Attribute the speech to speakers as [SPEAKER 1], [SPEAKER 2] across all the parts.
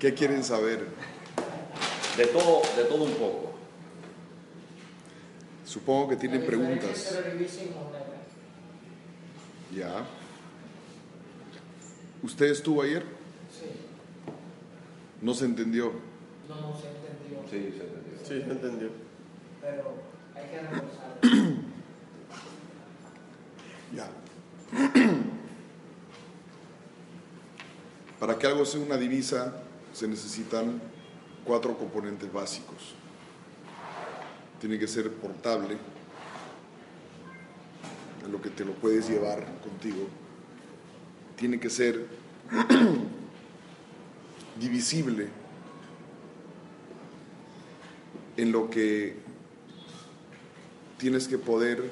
[SPEAKER 1] ¿Qué quieren saber?
[SPEAKER 2] De todo, de todo un poco.
[SPEAKER 1] Supongo que tienen preguntas. Ya. ¿Usted estuvo ayer?
[SPEAKER 3] Sí.
[SPEAKER 1] No se entendió.
[SPEAKER 3] No, no se entendió.
[SPEAKER 2] Sí, se entendió.
[SPEAKER 4] Sí, se entendió.
[SPEAKER 3] Pero hay que reforzar.
[SPEAKER 1] Ya. Para que algo sea una divisa se necesitan cuatro componentes básicos. Tiene que ser portable, en lo que te lo puedes llevar contigo. Tiene que ser divisible en lo que tienes que poder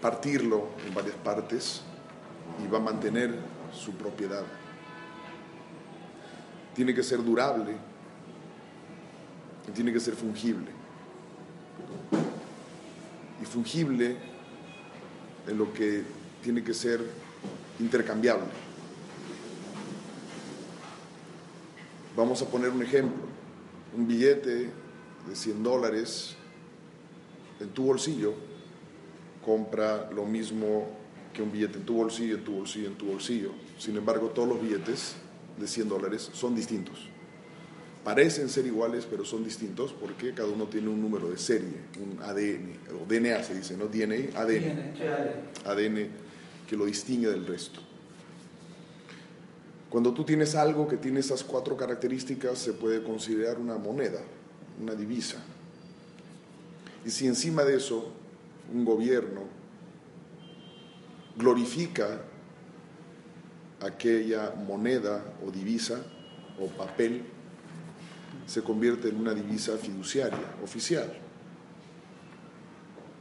[SPEAKER 1] partirlo en varias partes y va a mantener su propiedad. Tiene que ser durable y tiene que ser fungible. Y fungible en lo que tiene que ser intercambiable. Vamos a poner un ejemplo. Un billete de 100 dólares en tu bolsillo compra lo mismo que un billete en tu bolsillo, en tu bolsillo, en tu bolsillo. Sin embargo, todos los billetes de 100 dólares son distintos. Parecen ser iguales, pero son distintos porque cada uno tiene un número de serie, un ADN, o DNA se dice, no DNA, ADN. ADN que lo distingue del resto. Cuando tú tienes algo que tiene esas cuatro características, se puede considerar una moneda, una divisa. Y si encima de eso un gobierno glorifica aquella moneda o divisa o papel, se convierte en una divisa fiduciaria, oficial,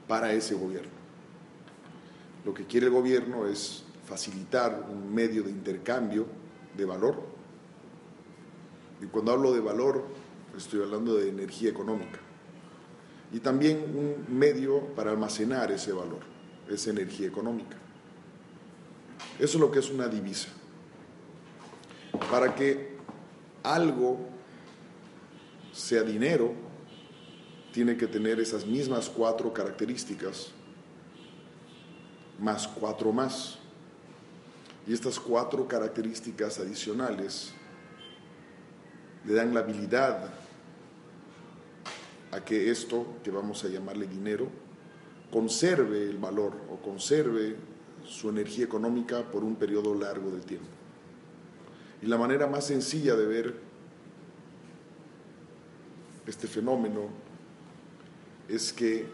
[SPEAKER 1] para ese gobierno. Lo que quiere el gobierno es facilitar un medio de intercambio de valor. Y cuando hablo de valor, estoy hablando de energía económica. Y también un medio para almacenar ese valor, esa energía económica. Eso es lo que es una divisa. Para que algo sea dinero, tiene que tener esas mismas cuatro características, más cuatro más. Y estas cuatro características adicionales le dan la habilidad a que esto, que vamos a llamarle dinero, conserve el valor o conserve su energía económica por un periodo largo de tiempo. Y la manera más sencilla de ver este fenómeno es que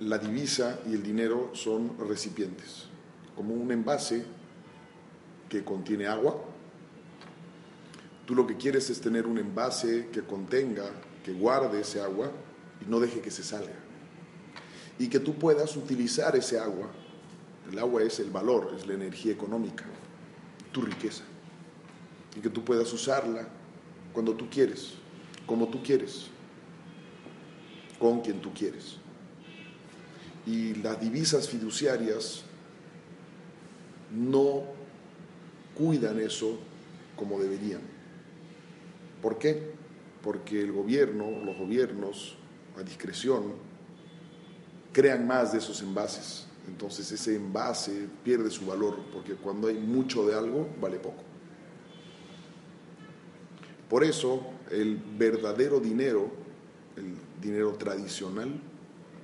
[SPEAKER 1] la divisa y el dinero son recipientes, como un envase que contiene agua. Tú lo que quieres es tener un envase que contenga, que guarde ese agua y no deje que se salga. Y que tú puedas utilizar ese agua. El agua es el valor, es la energía económica, tu riqueza. Y que tú puedas usarla cuando tú quieres, como tú quieres, con quien tú quieres. Y las divisas fiduciarias no cuidan eso como deberían. ¿Por qué? Porque el gobierno, los gobiernos, a discreción, crean más de esos envases. Entonces ese envase pierde su valor, porque cuando hay mucho de algo, vale poco. Por eso el verdadero dinero, el dinero tradicional,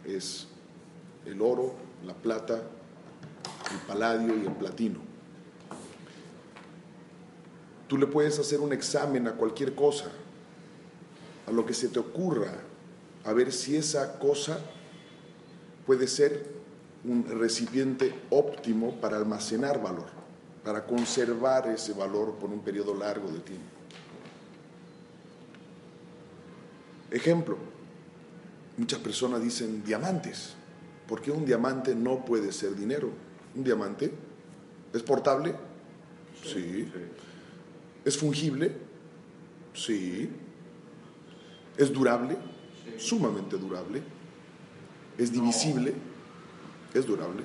[SPEAKER 1] es el oro, la plata, el paladio y el platino. Tú le puedes hacer un examen a cualquier cosa, a lo que se te ocurra, a ver si esa cosa puede ser un recipiente óptimo para almacenar valor, para conservar ese valor por un periodo largo de tiempo. Ejemplo, muchas personas dicen diamantes. ¿Por qué un diamante no puede ser dinero? ¿Un diamante es portable? Sí. ¿Es fungible? Sí. ¿Es durable? Sumamente durable. ¿Es divisible? Es durable,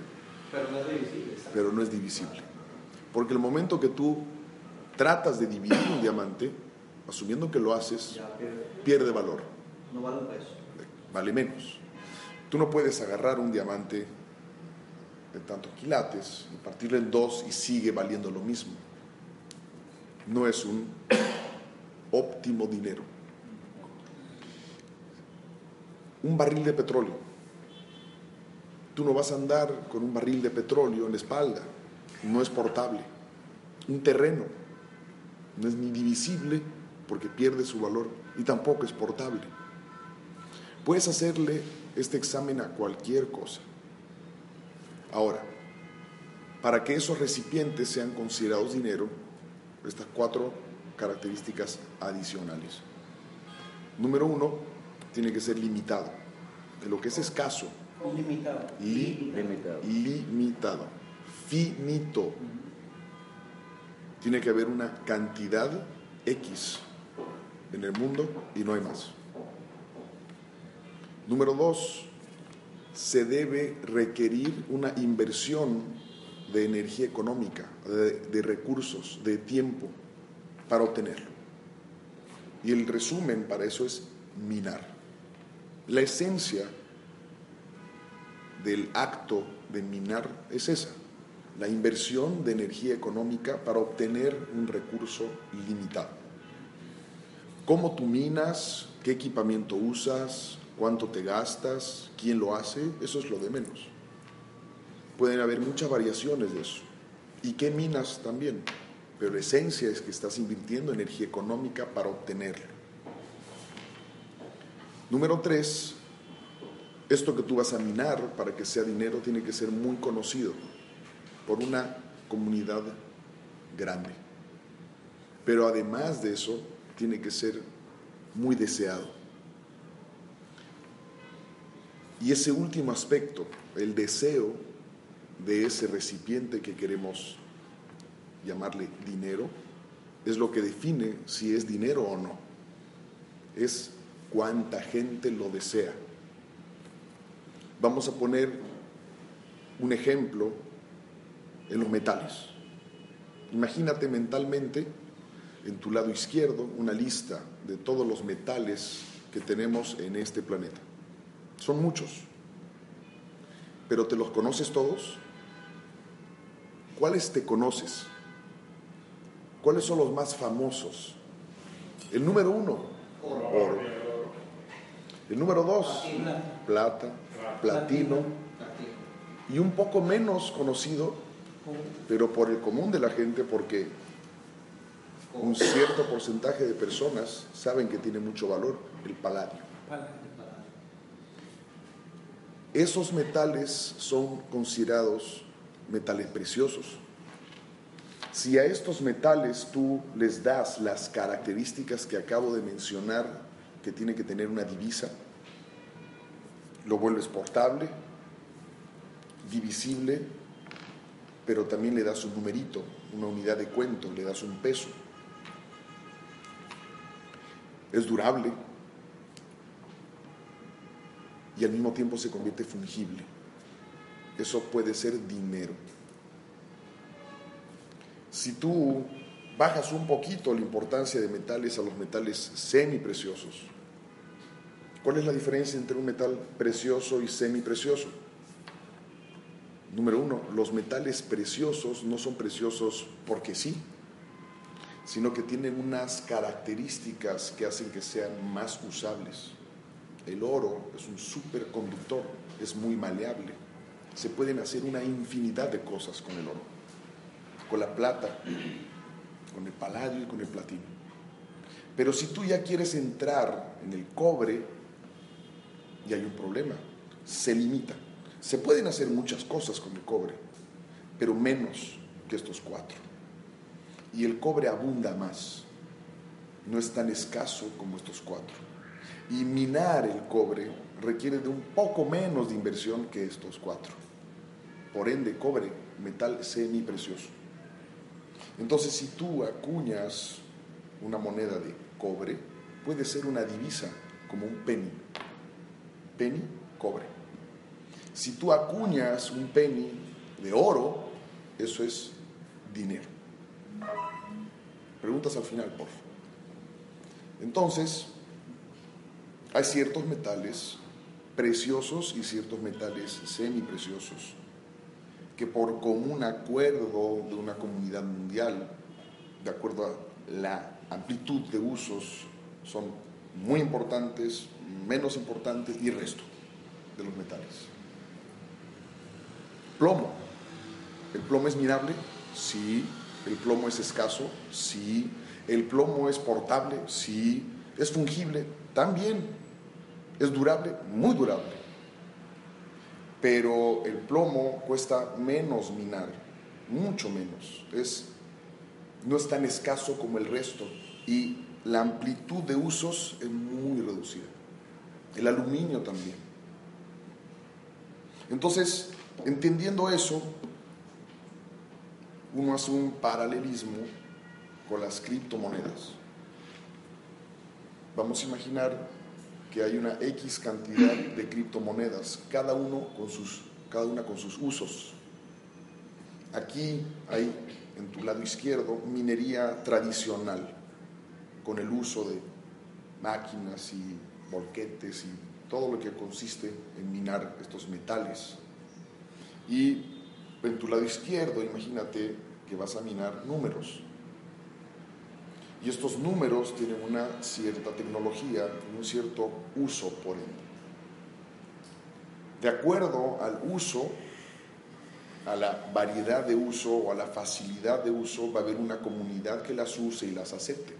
[SPEAKER 5] Pero no es divisible.
[SPEAKER 1] pero no es divisible. Porque el momento que tú tratas de dividir un diamante, asumiendo que lo haces,
[SPEAKER 4] pierde
[SPEAKER 1] valor,
[SPEAKER 4] No vale un peso.
[SPEAKER 1] vale menos. Tú no puedes agarrar un diamante de tantos quilates y partirlo en dos y sigue valiendo lo mismo. No es un óptimo dinero. Un barril de petróleo. Tú no vas a andar con un barril de petróleo en la espalda. No es portable. Un terreno. No es ni divisible porque pierde su valor y tampoco es portable. Puedes hacerle este examen a cualquier cosa. Ahora, para que esos recipientes sean considerados dinero, estas cuatro características adicionales. Número uno, tiene que ser limitado. De lo que es escaso,
[SPEAKER 4] Limitado.
[SPEAKER 1] li-
[SPEAKER 2] Limitado.
[SPEAKER 1] limitado, finito. Tiene que haber una cantidad X en el mundo y no hay más. Número dos, se debe requerir una inversión de energía económica, de, de recursos, de tiempo para obtenerlo. Y el resumen para eso es minar. La esencia del acto de minar es esa, la inversión de energía económica para obtener un recurso limitado. ¿Cómo tú minas? ¿Qué equipamiento usas? ¿Cuánto te gastas? ¿Quién lo hace? Eso es lo de menos. Pueden haber muchas variaciones de eso. ¿Y qué minas también? Pero la esencia es que estás invirtiendo energía económica para obtenerlo. Número tres, esto que tú vas a minar para que sea dinero tiene que ser muy conocido por una comunidad grande. Pero además de eso, tiene que ser muy deseado. Y ese último aspecto, el deseo de ese recipiente que queremos llamarle dinero, es lo que define si es dinero o no. Es cuánta gente lo desea. Vamos a poner un ejemplo en los metales. Imagínate mentalmente en tu lado izquierdo una lista de todos los metales que tenemos en este planeta. Son muchos. Pero ¿te los conoces todos? ¿Cuáles te conoces? ¿Cuáles son los más famosos? El número uno, oro. El número dos, plata, platino. Y un poco menos conocido, pero por el común de la gente, porque un cierto porcentaje de personas saben que tiene mucho valor, el paladio. Esos metales son considerados metales preciosos. Si a estos metales tú les das las características que acabo de mencionar, que tiene que tener una divisa, lo vuelves portable, divisible, pero también le das un numerito, una unidad de cuento, le das un peso. Es durable y al mismo tiempo se convierte fungible. Eso puede ser dinero. Si tú bajas un poquito la importancia de metales a los metales semipreciosos, ¿cuál es la diferencia entre un metal precioso y semiprecioso? Número uno, los metales preciosos no son preciosos porque sí, sino que tienen unas características que hacen que sean más usables. El oro es un superconductor, es muy maleable. Se pueden hacer una infinidad de cosas con el oro, con la plata, con el paladio y con el platino. Pero si tú ya quieres entrar en el cobre, y hay un problema, se limita. Se pueden hacer muchas cosas con el cobre, pero menos que estos cuatro. Y el cobre abunda más, no es tan escaso como estos cuatro. Y minar el cobre requiere de un poco menos de inversión que estos cuatro. Por ende, cobre, metal semiprecioso. Entonces, si tú acuñas una moneda de cobre, puede ser una divisa, como un penny. Penny, cobre. Si tú acuñas un penny de oro, eso es dinero. Preguntas al final, por favor. Entonces, hay ciertos metales preciosos y ciertos metales semipreciosos que por común acuerdo de una comunidad mundial, de acuerdo a la amplitud de usos, son muy importantes, menos importantes y resto de los metales. Plomo. ¿El plomo es mirable? Sí. ¿El plomo es escaso? Sí. ¿El plomo es portable? Sí. ¿Es fungible? También. ¿Es durable? Muy durable. Pero el plomo cuesta menos minar, mucho menos. Es, no es tan escaso como el resto y la amplitud de usos es muy reducida. El aluminio también. Entonces, entendiendo eso, uno hace un paralelismo con las criptomonedas. Vamos a imaginar que hay una X cantidad de criptomonedas, cada, uno con sus, cada una con sus usos. Aquí hay, en tu lado izquierdo, minería tradicional, con el uso de máquinas y volquetes y todo lo que consiste en minar estos metales. Y en tu lado izquierdo, imagínate que vas a minar números. Y estos números tienen una cierta tecnología, un cierto uso por ende. De acuerdo al uso, a la variedad de uso o a la facilidad de uso, va a haber una comunidad que las use y las acepte.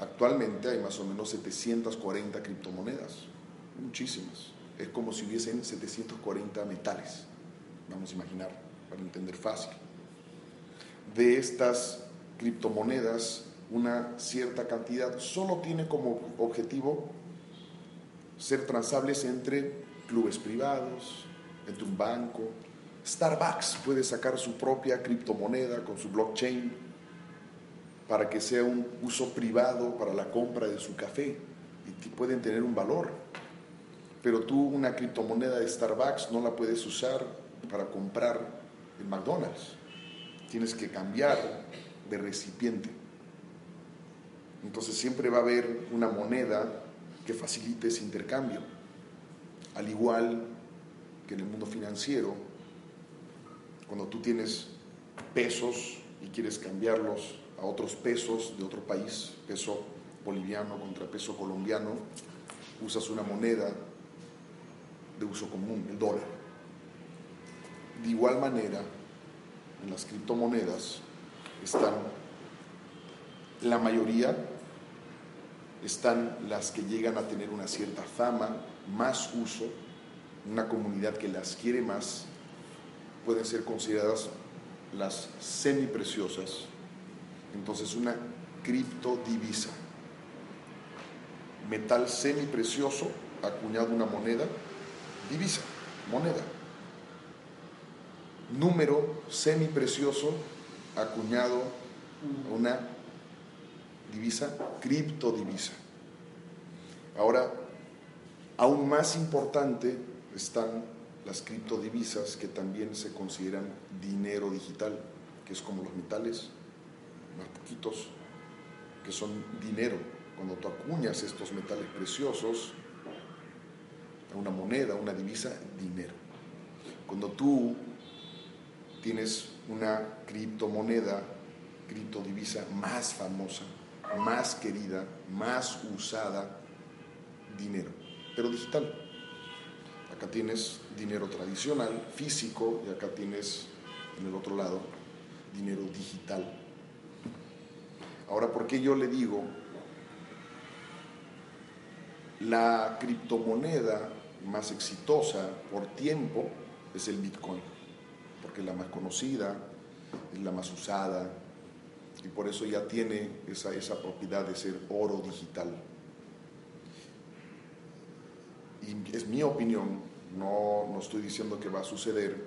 [SPEAKER 1] Actualmente hay más o menos 740 criptomonedas, muchísimas. Es como si hubiesen 740 metales, vamos a imaginar, para entender fácil. De estas criptomonedas, una cierta cantidad solo tiene como objetivo ser transables entre clubes privados, entre un banco. Starbucks puede sacar su propia criptomoneda con su blockchain para que sea un uso privado para la compra de su café y pueden tener un valor. Pero tú una criptomoneda de Starbucks no la puedes usar para comprar en McDonald's. Tienes que cambiar de recipiente. Entonces siempre va a haber una moneda que facilite ese intercambio. Al igual que en el mundo financiero, cuando tú tienes pesos y quieres cambiarlos a otros pesos de otro país, peso boliviano contra peso colombiano, usas una moneda de uso común, el dólar. De igual manera, en las criptomonedas están la mayoría, están las que llegan a tener una cierta fama, más uso, una comunidad que las quiere más, pueden ser consideradas las semipreciosas. Entonces, una criptodivisa, metal semiprecioso acuñado una moneda, divisa, moneda. Número semiprecioso acuñado una divisa, criptodivisa. Ahora, aún más importante están las criptodivisas que también se consideran dinero digital, que es como los metales, más poquitos, que son dinero. Cuando tú acuñas estos metales preciosos a una moneda, una divisa, dinero. Cuando tú tienes una criptomoneda, criptodivisa más famosa, más querida, más usada, dinero, pero digital. Acá tienes dinero tradicional, físico, y acá tienes en el otro lado dinero digital. Ahora, ¿por qué yo le digo la criptomoneda más exitosa por tiempo es el Bitcoin? Porque es la más conocida, es la más usada, y por eso ya tiene esa, esa propiedad de ser oro digital. Y es mi opinión, no, no estoy diciendo que va a suceder,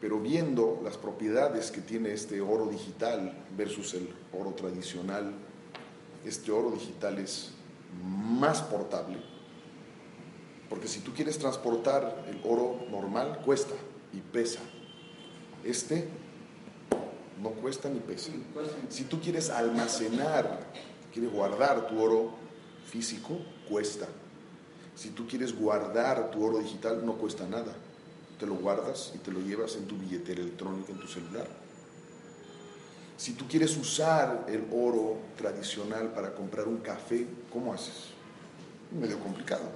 [SPEAKER 1] pero viendo las propiedades que tiene este oro digital versus el oro tradicional, este oro digital es más portable, porque si tú quieres transportar el oro normal, cuesta y pesa. Este no cuesta ni pesa. Si tú quieres almacenar, quieres guardar tu oro físico, cuesta. Si tú quieres guardar tu oro digital, no cuesta nada. Te lo guardas y te lo llevas en tu billetera electrónica, en tu celular. Si tú quieres usar el oro tradicional para comprar un café, ¿cómo haces? Medio complicado.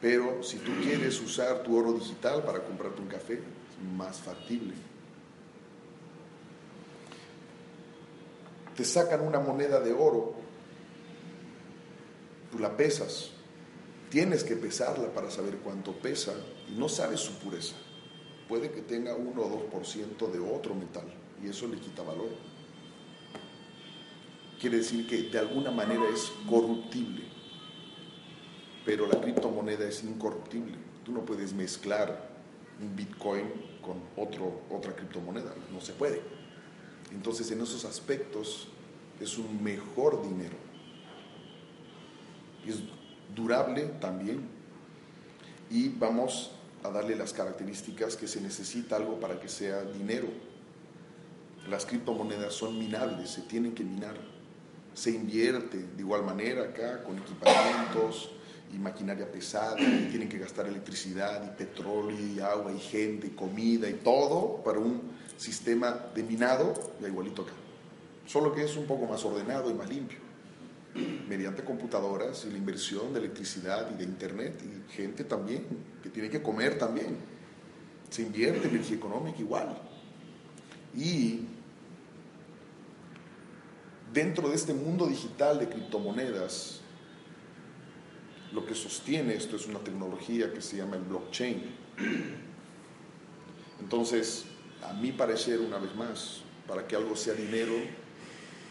[SPEAKER 1] Pero si tú quieres usar tu oro digital para comprarte un café, es más factible. Te sacan una moneda de oro, tú la pesas, tienes que pesarla para saber cuánto pesa y no sabes su pureza. Puede que tenga 1 o 2% de otro metal y eso le quita valor. Quiere decir que de alguna manera es corruptible, pero la criptomoneda es incorruptible. Tú no puedes mezclar un Bitcoin con otro, otra criptomoneda, no se puede. Entonces en esos aspectos es un mejor dinero. Es durable también. Y vamos a darle las características que se necesita algo para que sea dinero. Las criptomonedas son minables, se tienen que minar. Se invierte de igual manera acá con equipamientos y maquinaria pesada, y tienen que gastar electricidad y petróleo y agua y gente y comida y todo para un sistema de minado, ya igualito acá. Solo que es un poco más ordenado y más limpio, mediante computadoras y la inversión de electricidad y de internet y gente también, que tiene que comer también. Se invierte energía económica igual. Y dentro de este mundo digital de criptomonedas, lo que sostiene esto es una tecnología que se llama el blockchain. Entonces, a mi parecer, una vez más, para que algo sea dinero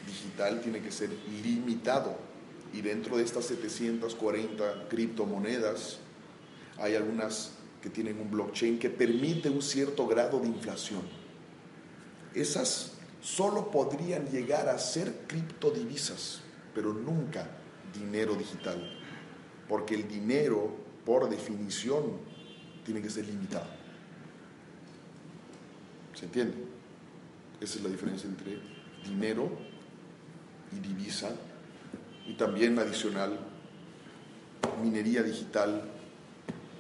[SPEAKER 1] digital tiene que ser limitado. Y dentro de estas 740 criptomonedas hay algunas que tienen un blockchain que permite un cierto grado de inflación. Esas solo podrían llegar a ser criptodivisas, pero nunca dinero digital, porque el dinero, por definición, tiene que ser limitado. ¿Se entiende? Esa es la diferencia entre dinero y divisa, y también adicional, minería digital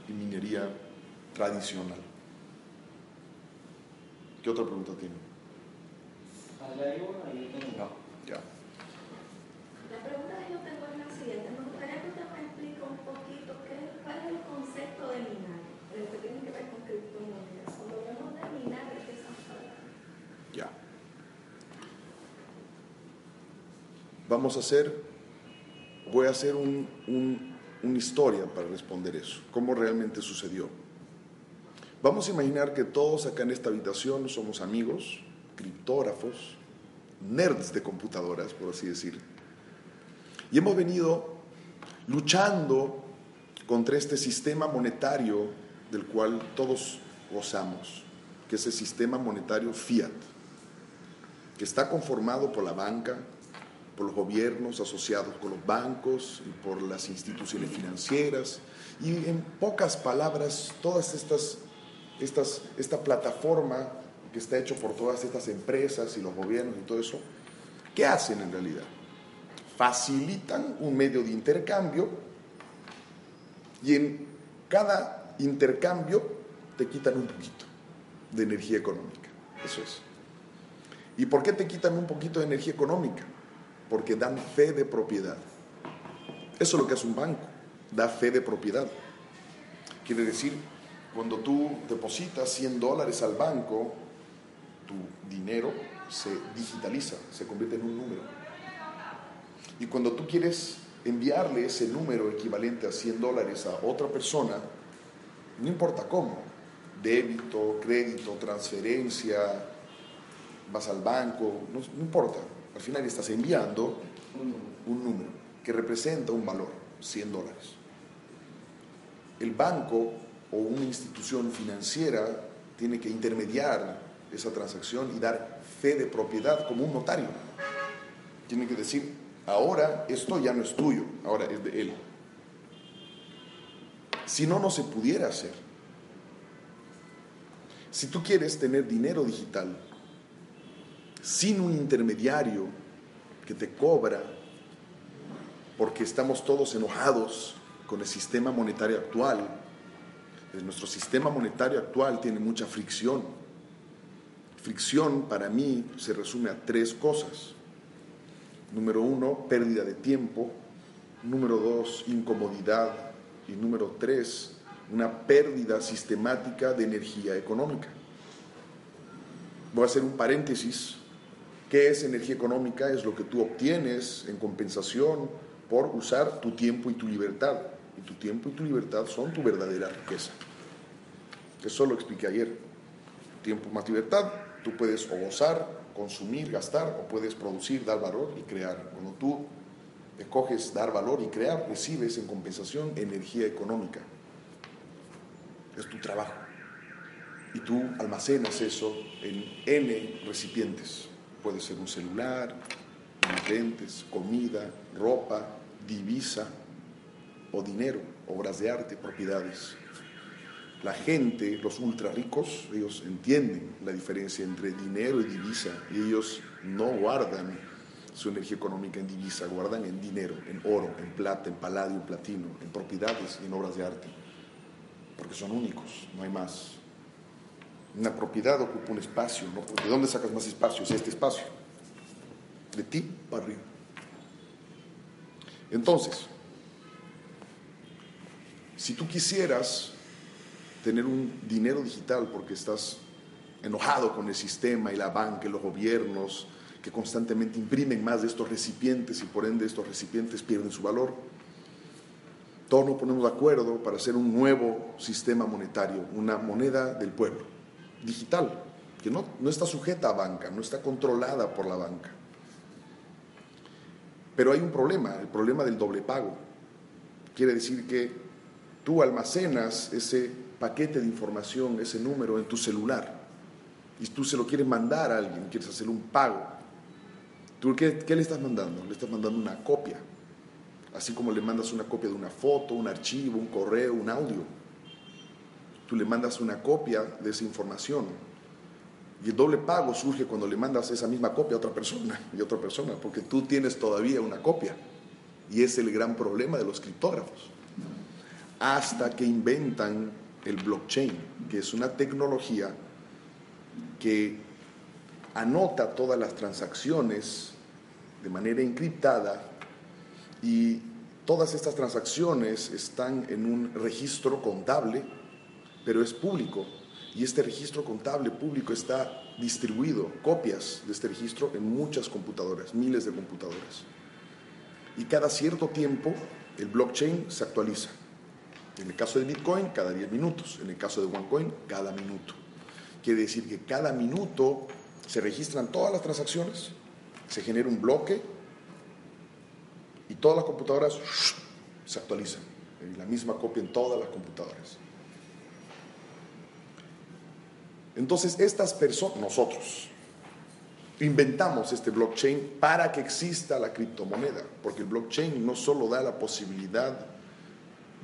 [SPEAKER 1] y minería tradicional. ¿Qué otra pregunta tiene?
[SPEAKER 4] Tengo.
[SPEAKER 1] Ya.
[SPEAKER 5] La pregunta que yo tengo es la siguiente. Me gustaría que usted me explique un poquito qué, cuál es el concepto de minar, lo que tiene que ver con criptomonedas. Cuando hablamos de minar, ¿de qué estamos hablando?
[SPEAKER 1] Ya. Vamos a hacer, voy a hacer un- un- una historia para responder eso, cómo realmente sucedió. Vamos a imaginar que todos acá en esta habitación somos amigos, criptógrafos, nerds de computadoras, por así decir, y hemos venido luchando contra este sistema monetario del cual todos gozamos, que es el sistema monetario fiat que está conformado por la banca, por los gobiernos asociados con los bancos y por las instituciones financieras. Y en pocas palabras, todas estas, estas, esta plataforma que está hecho por todas estas empresas y los gobiernos y todo eso, ¿qué hacen en realidad? Facilitan un medio de intercambio y en cada intercambio te quitan un poquito de energía económica. Eso es. ¿Y por qué te quitan un poquito de energía económica? Porque dan fe de propiedad. Eso es lo que hace un banco, da fe de propiedad. Quiere decir, cuando tú depositas 100 dólares al banco, tu dinero se digitaliza, se convierte en un número. Y cuando tú quieres enviarle ese número equivalente a 100 dólares a otra persona, no importa cómo, débito, crédito, transferencia, vas al banco, no, no importa, al final estás enviando un número que representa un valor, 100 dólares. El banco o una institución financiera tiene que intermediar esa transacción y dar fe de propiedad como un notario. Tiene que decir, ahora esto ya no es tuyo, ahora es de él. Si no, no se pudiera hacer. Si tú quieres tener dinero digital, sin un intermediario que te cobra, porque estamos todos enojados con el sistema monetario actual. Nuestro sistema monetario actual tiene mucha fricción. Fricción para mí se resume a tres cosas. Número uno, pérdida de tiempo. Número dos, incomodidad. Y número tres, una pérdida sistemática de energía económica. Voy a hacer un paréntesis. ¿Qué es energía económica? Es lo que tú obtienes en compensación por usar tu tiempo y tu libertad. Y tu tiempo y tu libertad son tu verdadera riqueza. Eso lo expliqué ayer. Tiempo más libertad, tú puedes o gozar, consumir, gastar, o puedes producir, dar valor y crear. Cuando tú escoges dar valor y crear, recibes en compensación energía económica. Es tu trabajo. Y tú almacenas eso en N recipientes. Puede ser un celular, lentes, comida, ropa, divisa o dinero, obras de arte, propiedades. La gente, los ultra ricos, ellos entienden la diferencia entre dinero y divisa y ellos no guardan su energía económica en divisa, guardan en dinero, en oro, en plata, en paladio, en platino, en propiedades y en obras de arte, porque son únicos, no hay más. Una propiedad ocupa un espacio. ¿De dónde sacas más espacio? Es este espacio de ti para arriba. Entonces, si tú quisieras tener un dinero digital porque estás enojado con el sistema y la banca y los gobiernos que constantemente imprimen más de estos recipientes y por ende estos recipientes pierden su valor, todos nos ponemos de acuerdo para hacer un nuevo sistema monetario, una moneda del pueblo, digital, que no, no está sujeta a banca, no está controlada por la banca. Pero hay un problema, el problema del doble pago. Quiere decir que tú almacenas ese paquete de información, ese número en tu celular, y tú se lo quieres mandar a alguien, quieres hacer un pago. ¿Tú qué, le estás mandando? Le estás mandando una copia, así como le mandas una copia de una foto, un archivo, un correo, un audio. Tú le mandas una copia de esa información y el doble pago surge cuando le mandas esa misma copia a otra persona y otra persona, porque tú tienes todavía una copia. Y es el gran problema de los criptógrafos. Hasta que inventan el blockchain, que es una tecnología que anota todas las transacciones de manera encriptada y todas estas transacciones están en un registro contable, pero es público y este registro contable público está distribuido, copias de este registro en muchas computadoras, miles de computadoras. Y cada cierto tiempo el blockchain se actualiza. En el caso de Bitcoin, cada 10 minutos. En el caso de OneCoin, cada minuto. Quiere decir que cada minuto se registran todas las transacciones, se genera un bloque y todas las computadoras se actualizan. La misma copia en todas las computadoras. Entonces, estas personas, nosotros, inventamos este blockchain para que exista la criptomoneda, porque el blockchain no solo da la posibilidad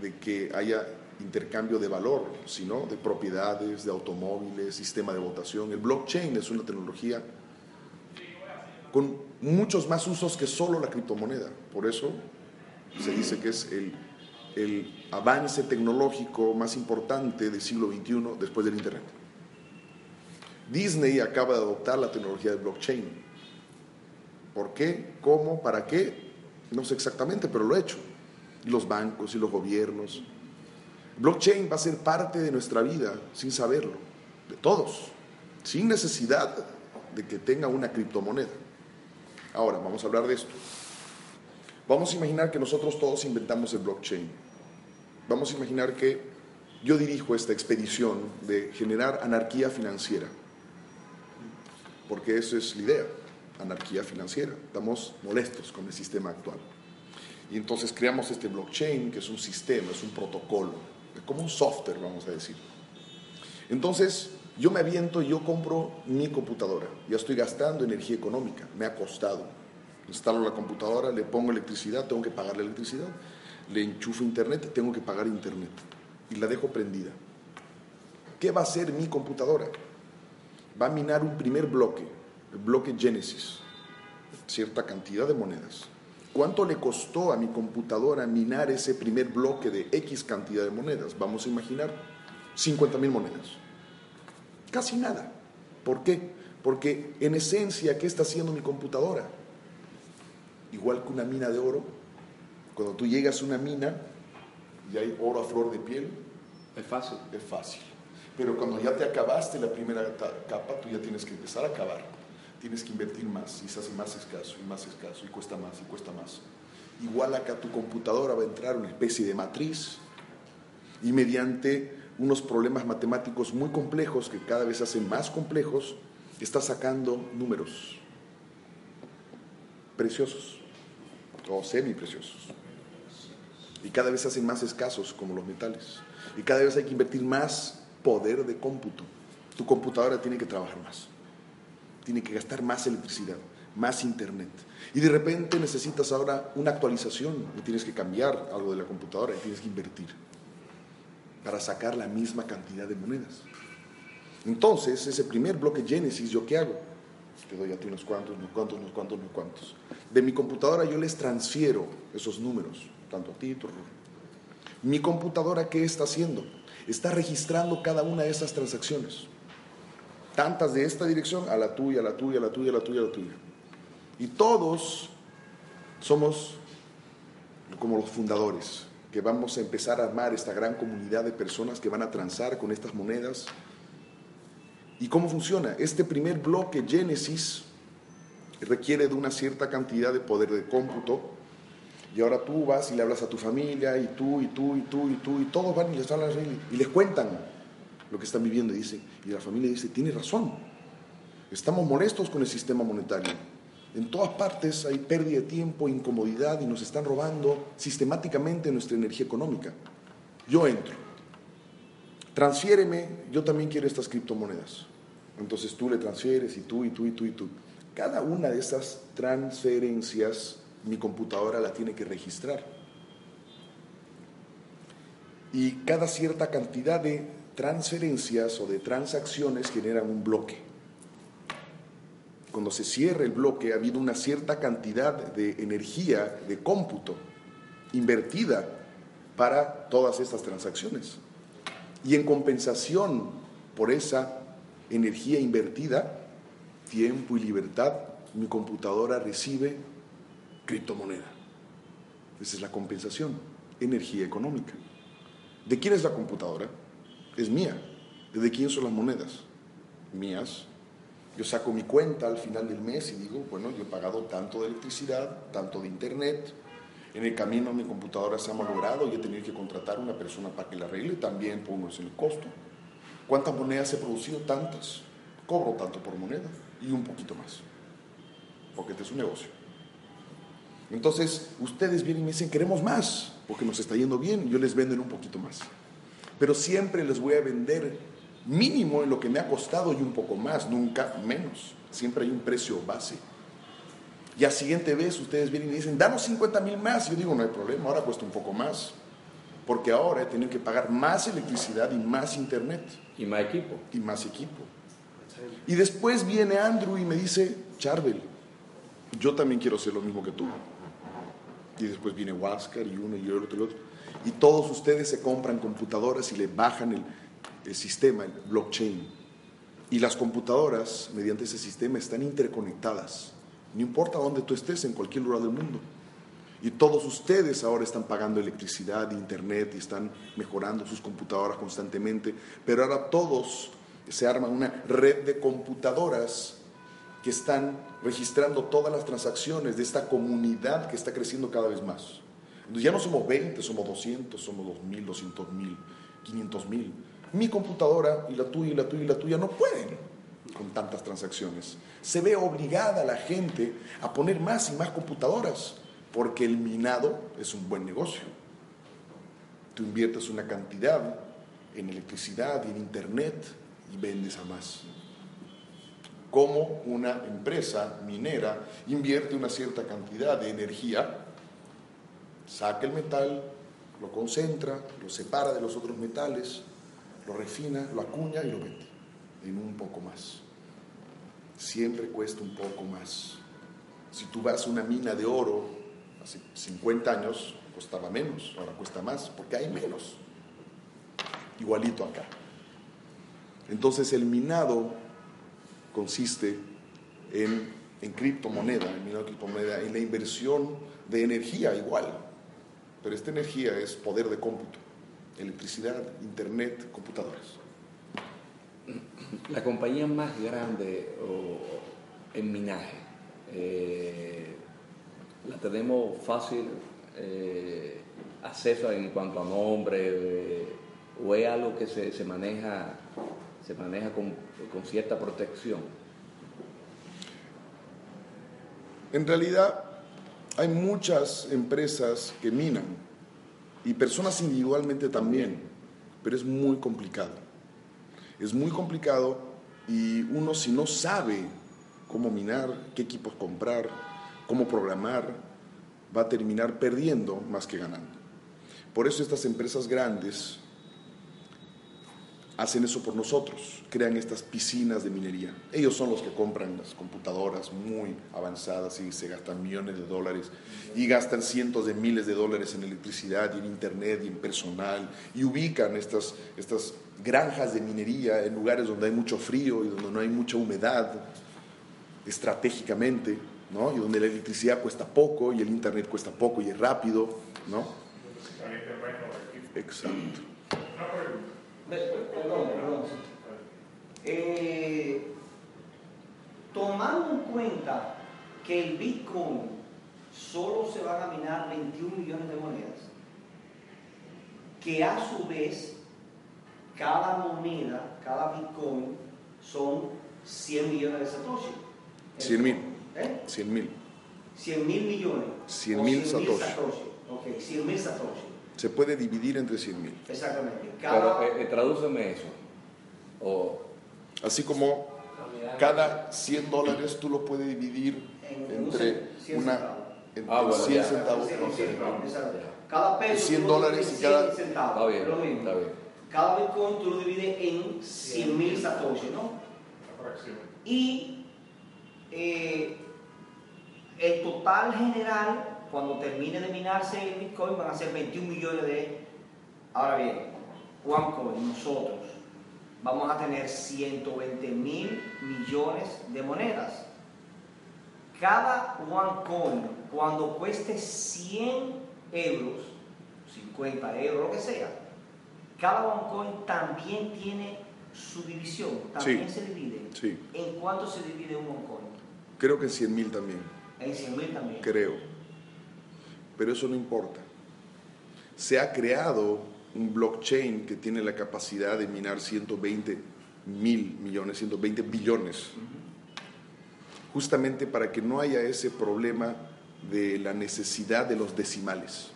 [SPEAKER 1] de que haya intercambio de valor, sino de propiedades, de automóviles, sistema de votación. El blockchain es una tecnología con muchos más usos que solo la criptomoneda. Por eso se dice que es el, el avance tecnológico más importante del siglo XXI después del Internet. Disney acaba de adoptar la tecnología de blockchain. ¿Por qué? ¿Cómo? ¿Para qué? No sé exactamente, pero lo he hecho. Los bancos y los gobiernos. Blockchain va a ser parte de nuestra vida sin saberlo, de todos, sin necesidad de que tenga una criptomoneda. Ahora, vamos a hablar de esto. Vamos a imaginar que nosotros todos inventamos el blockchain. Vamos a imaginar que yo dirijo esta expedición de generar anarquía financiera porque eso es la idea, anarquía financiera. Estamos molestos con el sistema actual. Y entonces creamos este blockchain, que es un sistema, es un protocolo, es como un software, vamos a decir. Entonces, yo me aviento y yo compro mi computadora. Ya estoy gastando energía económica, me ha costado. Instalo la computadora, le pongo electricidad, tengo que pagar la electricidad. Le enchufo internet, tengo que pagar internet. Y la dejo prendida. ¿Qué va a hacer mi computadora? va a minar un primer bloque el bloque Genesis, cierta cantidad de monedas. ¿Cuánto le costó a mi computadora minar ese primer bloque de X cantidad de monedas? Vamos a imaginar 50 mil monedas. Casi nada. ¿Por qué? Porque en esencia, ¿qué está haciendo mi computadora? Igual que una mina de oro. Cuando tú llegas a una mina y hay oro a flor de piel,
[SPEAKER 2] Es fácil.
[SPEAKER 1] es fácil. Pero cuando ya te acabaste la primera capa, tú ya tienes que empezar a acabar. Tienes que invertir más y se hace más escaso y más escaso y cuesta más y cuesta más. Igual acá tu computadora va a entrar una especie de matriz y mediante unos problemas matemáticos muy complejos que cada vez se hacen más complejos, está sacando números preciosos o semipreciosos. Y cada vez se hacen más escasos como los metales. Y cada vez hay que invertir más poder de cómputo. Tu computadora tiene que trabajar más. Tiene que gastar más electricidad, más internet. Y de repente necesitas ahora una actualización y tienes que cambiar algo de la computadora y tienes que invertir para sacar la misma cantidad de monedas. Entonces, ese primer bloque Genesis, ¿yo qué hago? Te doy a ti unos cuantos, unos cuantos, unos cuantos, unos cuantos. De mi computadora yo les transfiero esos números, tanto a ti, tu Mi computadora, ¿qué está haciendo? Está registrando cada una de esas transacciones. Tantas de esta dirección a la tuya, a la tuya, a la tuya, a la tuya, a la tuya. Y todos somos como los fundadores, que vamos a empezar a armar esta gran comunidad de personas que van a transar con estas monedas. ¿Y cómo funciona? Este primer bloque Génesis requiere de una cierta cantidad de poder de cómputo. Y ahora tú vas y le hablas a tu familia, y tú, y tú, y tú, y tú, y todos van y les hablan y les cuentan lo que están viviendo. Dice, y la familia dice, tiene razón, estamos molestos con el sistema monetario. En todas partes hay pérdida de tiempo, incomodidad y nos están robando sistemáticamente nuestra energía económica. Yo entro, transfiéreme, yo también quiero estas criptomonedas. Entonces tú le transfieres y tú y tú y tú y tú. Cada una de esas transferencias mi computadora la tiene que registrar. Y cada cierta cantidad de transferencias o de transacciones generan un bloque. Cuando se cierra el bloque ha habido una cierta cantidad de energía de cómputo invertida para todas estas transacciones. Y en compensación por esa energía invertida, tiempo y libertad, mi computadora recibe criptomoneda. Esa es la compensación, energía económica. ¿De quién es la computadora? Es mía. ¿De quién son las monedas? Mías. Yo saco mi cuenta al final del mes y digo, bueno, yo he pagado tanto de electricidad, tanto de internet. En el camino mi computadora se ha malogrado y he tenido que contratar a una persona para que la arregle. También pongo eso en el costo. ¿Cuántas monedas he producido? Tantas. Cobro tanto por moneda y un poquito más. Porque este es un negocio. Entonces, ustedes vienen y me dicen, queremos más, porque nos está yendo bien, yo les vendo en un poquito más. Pero siempre les voy a vender mínimo en lo que me ha costado y un poco más, nunca menos. Siempre hay un precio base. Y a siguiente vez ustedes vienen y dicen, danos 50 mil más. Yo digo, no hay problema, ahora cuesta un poco más. Porque ahora he tenido que pagar más electricidad y más internet
[SPEAKER 2] Y más equipo.
[SPEAKER 1] y más equipo. Y después viene Andrew y me dice, Charbel, yo también quiero hacer lo mismo que tú. Y después viene Huáscar y uno y el otro y el otro. Y todos ustedes se compran computadoras y le bajan el, sistema, el blockchain. Y las computadoras, mediante ese sistema, están interconectadas. No importa dónde tú estés, en cualquier lugar del mundo. Y todos ustedes ahora están pagando electricidad, internet y están mejorando sus computadoras constantemente. Pero ahora todos se arma una red de computadoras que están registrando todas las transacciones de esta comunidad que está creciendo cada vez más. Ya no somos 20, somos 200, somos 2.000, 200.000, 500.000. Mi computadora y la tuya y la tuya y la tuya no pueden con tantas transacciones. Se ve obligada la gente a poner más y más computadoras porque el minado es un buen negocio. Tú inviertes una cantidad en electricidad y en internet y vendes a más. Como una empresa minera invierte una cierta cantidad de energía, saca el metal, lo concentra, lo separa de los otros metales, lo refina, lo acuña y lo vende en un poco más. siempre cuesta un poco más. Si tú vas a una mina de oro, hace 50 años costaba menos, ahora cuesta más, porque hay menos. Igualito acá. Entonces el minado consiste en, en criptomoneda, el minado de criptomoneda, en la inversión de energía igual. Pero esta energía es poder de cómputo, electricidad, internet, computadores.
[SPEAKER 2] La compañía más grande o- en minaje, eh, la tenemos fácil eh, acceso en cuanto a nombre, eh, o es algo que se, se maneja, se maneja con, con cierta protección.
[SPEAKER 1] En realidad hay muchas empresas que minan y personas individualmente también, pero es muy complicado. Es muy complicado y uno si no sabe cómo minar, qué equipos comprar, cómo programar, va a terminar perdiendo más que ganando. Por eso estas empresas grandes hacen eso por nosotros, crean estas piscinas de minería. Ellos son los que compran las computadoras muy avanzadas y se gastan millones de dólares y gastan cientos de miles de dólares en electricidad y en internet y en personal y ubican estas, estas granjas de minería en lugares donde hay mucho frío y donde no hay mucha humedad estratégicamente, ¿no? Y donde la electricidad cuesta poco y el internet cuesta poco y es rápido, ¿no? Exacto.
[SPEAKER 4] Perdón, perdón. Eh, tomando en cuenta que el Bitcoin solo se van a minar 21 millones de monedas, que a su vez cada moneda, cada Bitcoin son 100 millones de Satoshi.
[SPEAKER 1] 100 mil.
[SPEAKER 4] ¿Eh?
[SPEAKER 1] 100 mil.
[SPEAKER 4] 100 mil millones.
[SPEAKER 1] 100
[SPEAKER 4] O
[SPEAKER 1] mil
[SPEAKER 4] 100
[SPEAKER 1] Satoshi.
[SPEAKER 4] Ok, 100 mil Satoshi.
[SPEAKER 1] Se puede dividir entre 100 mil.
[SPEAKER 4] Exactamente.
[SPEAKER 2] Pero
[SPEAKER 4] Cada,
[SPEAKER 2] eh, eh, tradúceme eso. O,
[SPEAKER 1] Así como cada 100 dólares tú lo puedes dividir entre
[SPEAKER 4] cen- 100
[SPEAKER 1] una
[SPEAKER 4] centavos.
[SPEAKER 1] entre
[SPEAKER 2] Ah, bueno,
[SPEAKER 1] 100
[SPEAKER 2] ya.
[SPEAKER 1] centavos.
[SPEAKER 4] Cada peso
[SPEAKER 1] 100
[SPEAKER 4] tú lo
[SPEAKER 1] dólares y cada-
[SPEAKER 4] en 100 centavos.
[SPEAKER 2] está bien,
[SPEAKER 4] lo mismo.
[SPEAKER 2] está bien.
[SPEAKER 4] Cada Bitcoin tú lo divides en 100 mil satoshi, ¿no? Y eh, el total general, cuando termine de minarse el Bitcoin, van a ser 21 millones de... Ahora bien, OneCoin, nosotros, vamos a tener 120 mil millones de monedas. Cada OneCoin, cuando cueste 100 euros, 50 euros, lo que sea, cada OneCoin también tiene su división, también
[SPEAKER 1] Sí.
[SPEAKER 4] se divide.
[SPEAKER 1] Sí,
[SPEAKER 4] ¿En cuánto se divide un OneCoin?
[SPEAKER 1] creo que en 100 mil también,
[SPEAKER 4] En 100 mil también.
[SPEAKER 1] creo. Pero eso no importa. Se ha creado un blockchain que tiene la capacidad de minar 120 mil millones, 120 billones, justamente para que no haya ese problema de la necesidad de los decimales.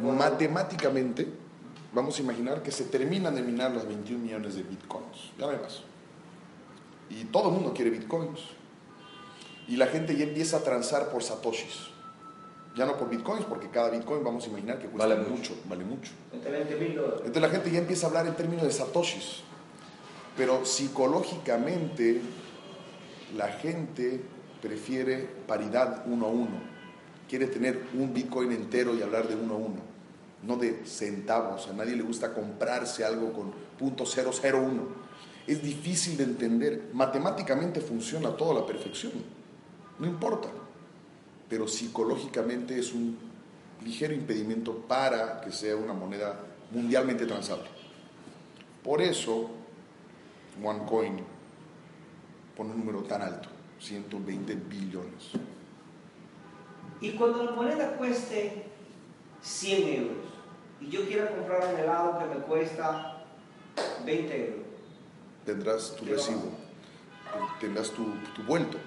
[SPEAKER 1] Matemáticamente, vamos a imaginar que se terminan de minar las 21 millones de bitcoins. Ya no hay más. Y todo el mundo quiere bitcoins. Y la gente ya empieza a transar por satoshis. Ya no por bitcoins, porque cada bitcoin vamos a imaginar que cuesta
[SPEAKER 2] Vale
[SPEAKER 1] mucho,
[SPEAKER 2] mucho.
[SPEAKER 1] vale mucho.
[SPEAKER 4] Entre 20 mil dólares.
[SPEAKER 1] Entonces la gente ya empieza a hablar en términos de satoshis. Pero psicológicamente la gente prefiere paridad uno a uno. Quiere tener un bitcoin entero y hablar de uno a uno, no de centavos. A nadie le gusta comprarse algo con punto .001. Es difícil de entender. Matemáticamente funciona todo a la perfección. No importa. Pero psicológicamente es un ligero impedimento para que sea una moneda mundialmente transable. Por eso, OneCoin pone un número tan alto, 120 billones.
[SPEAKER 4] Y cuando la moneda cueste 100 euros y yo quiera comprar un helado que me cuesta 20 euros,
[SPEAKER 1] Tendrás tu recibo, tendrás tu, tu vuelto.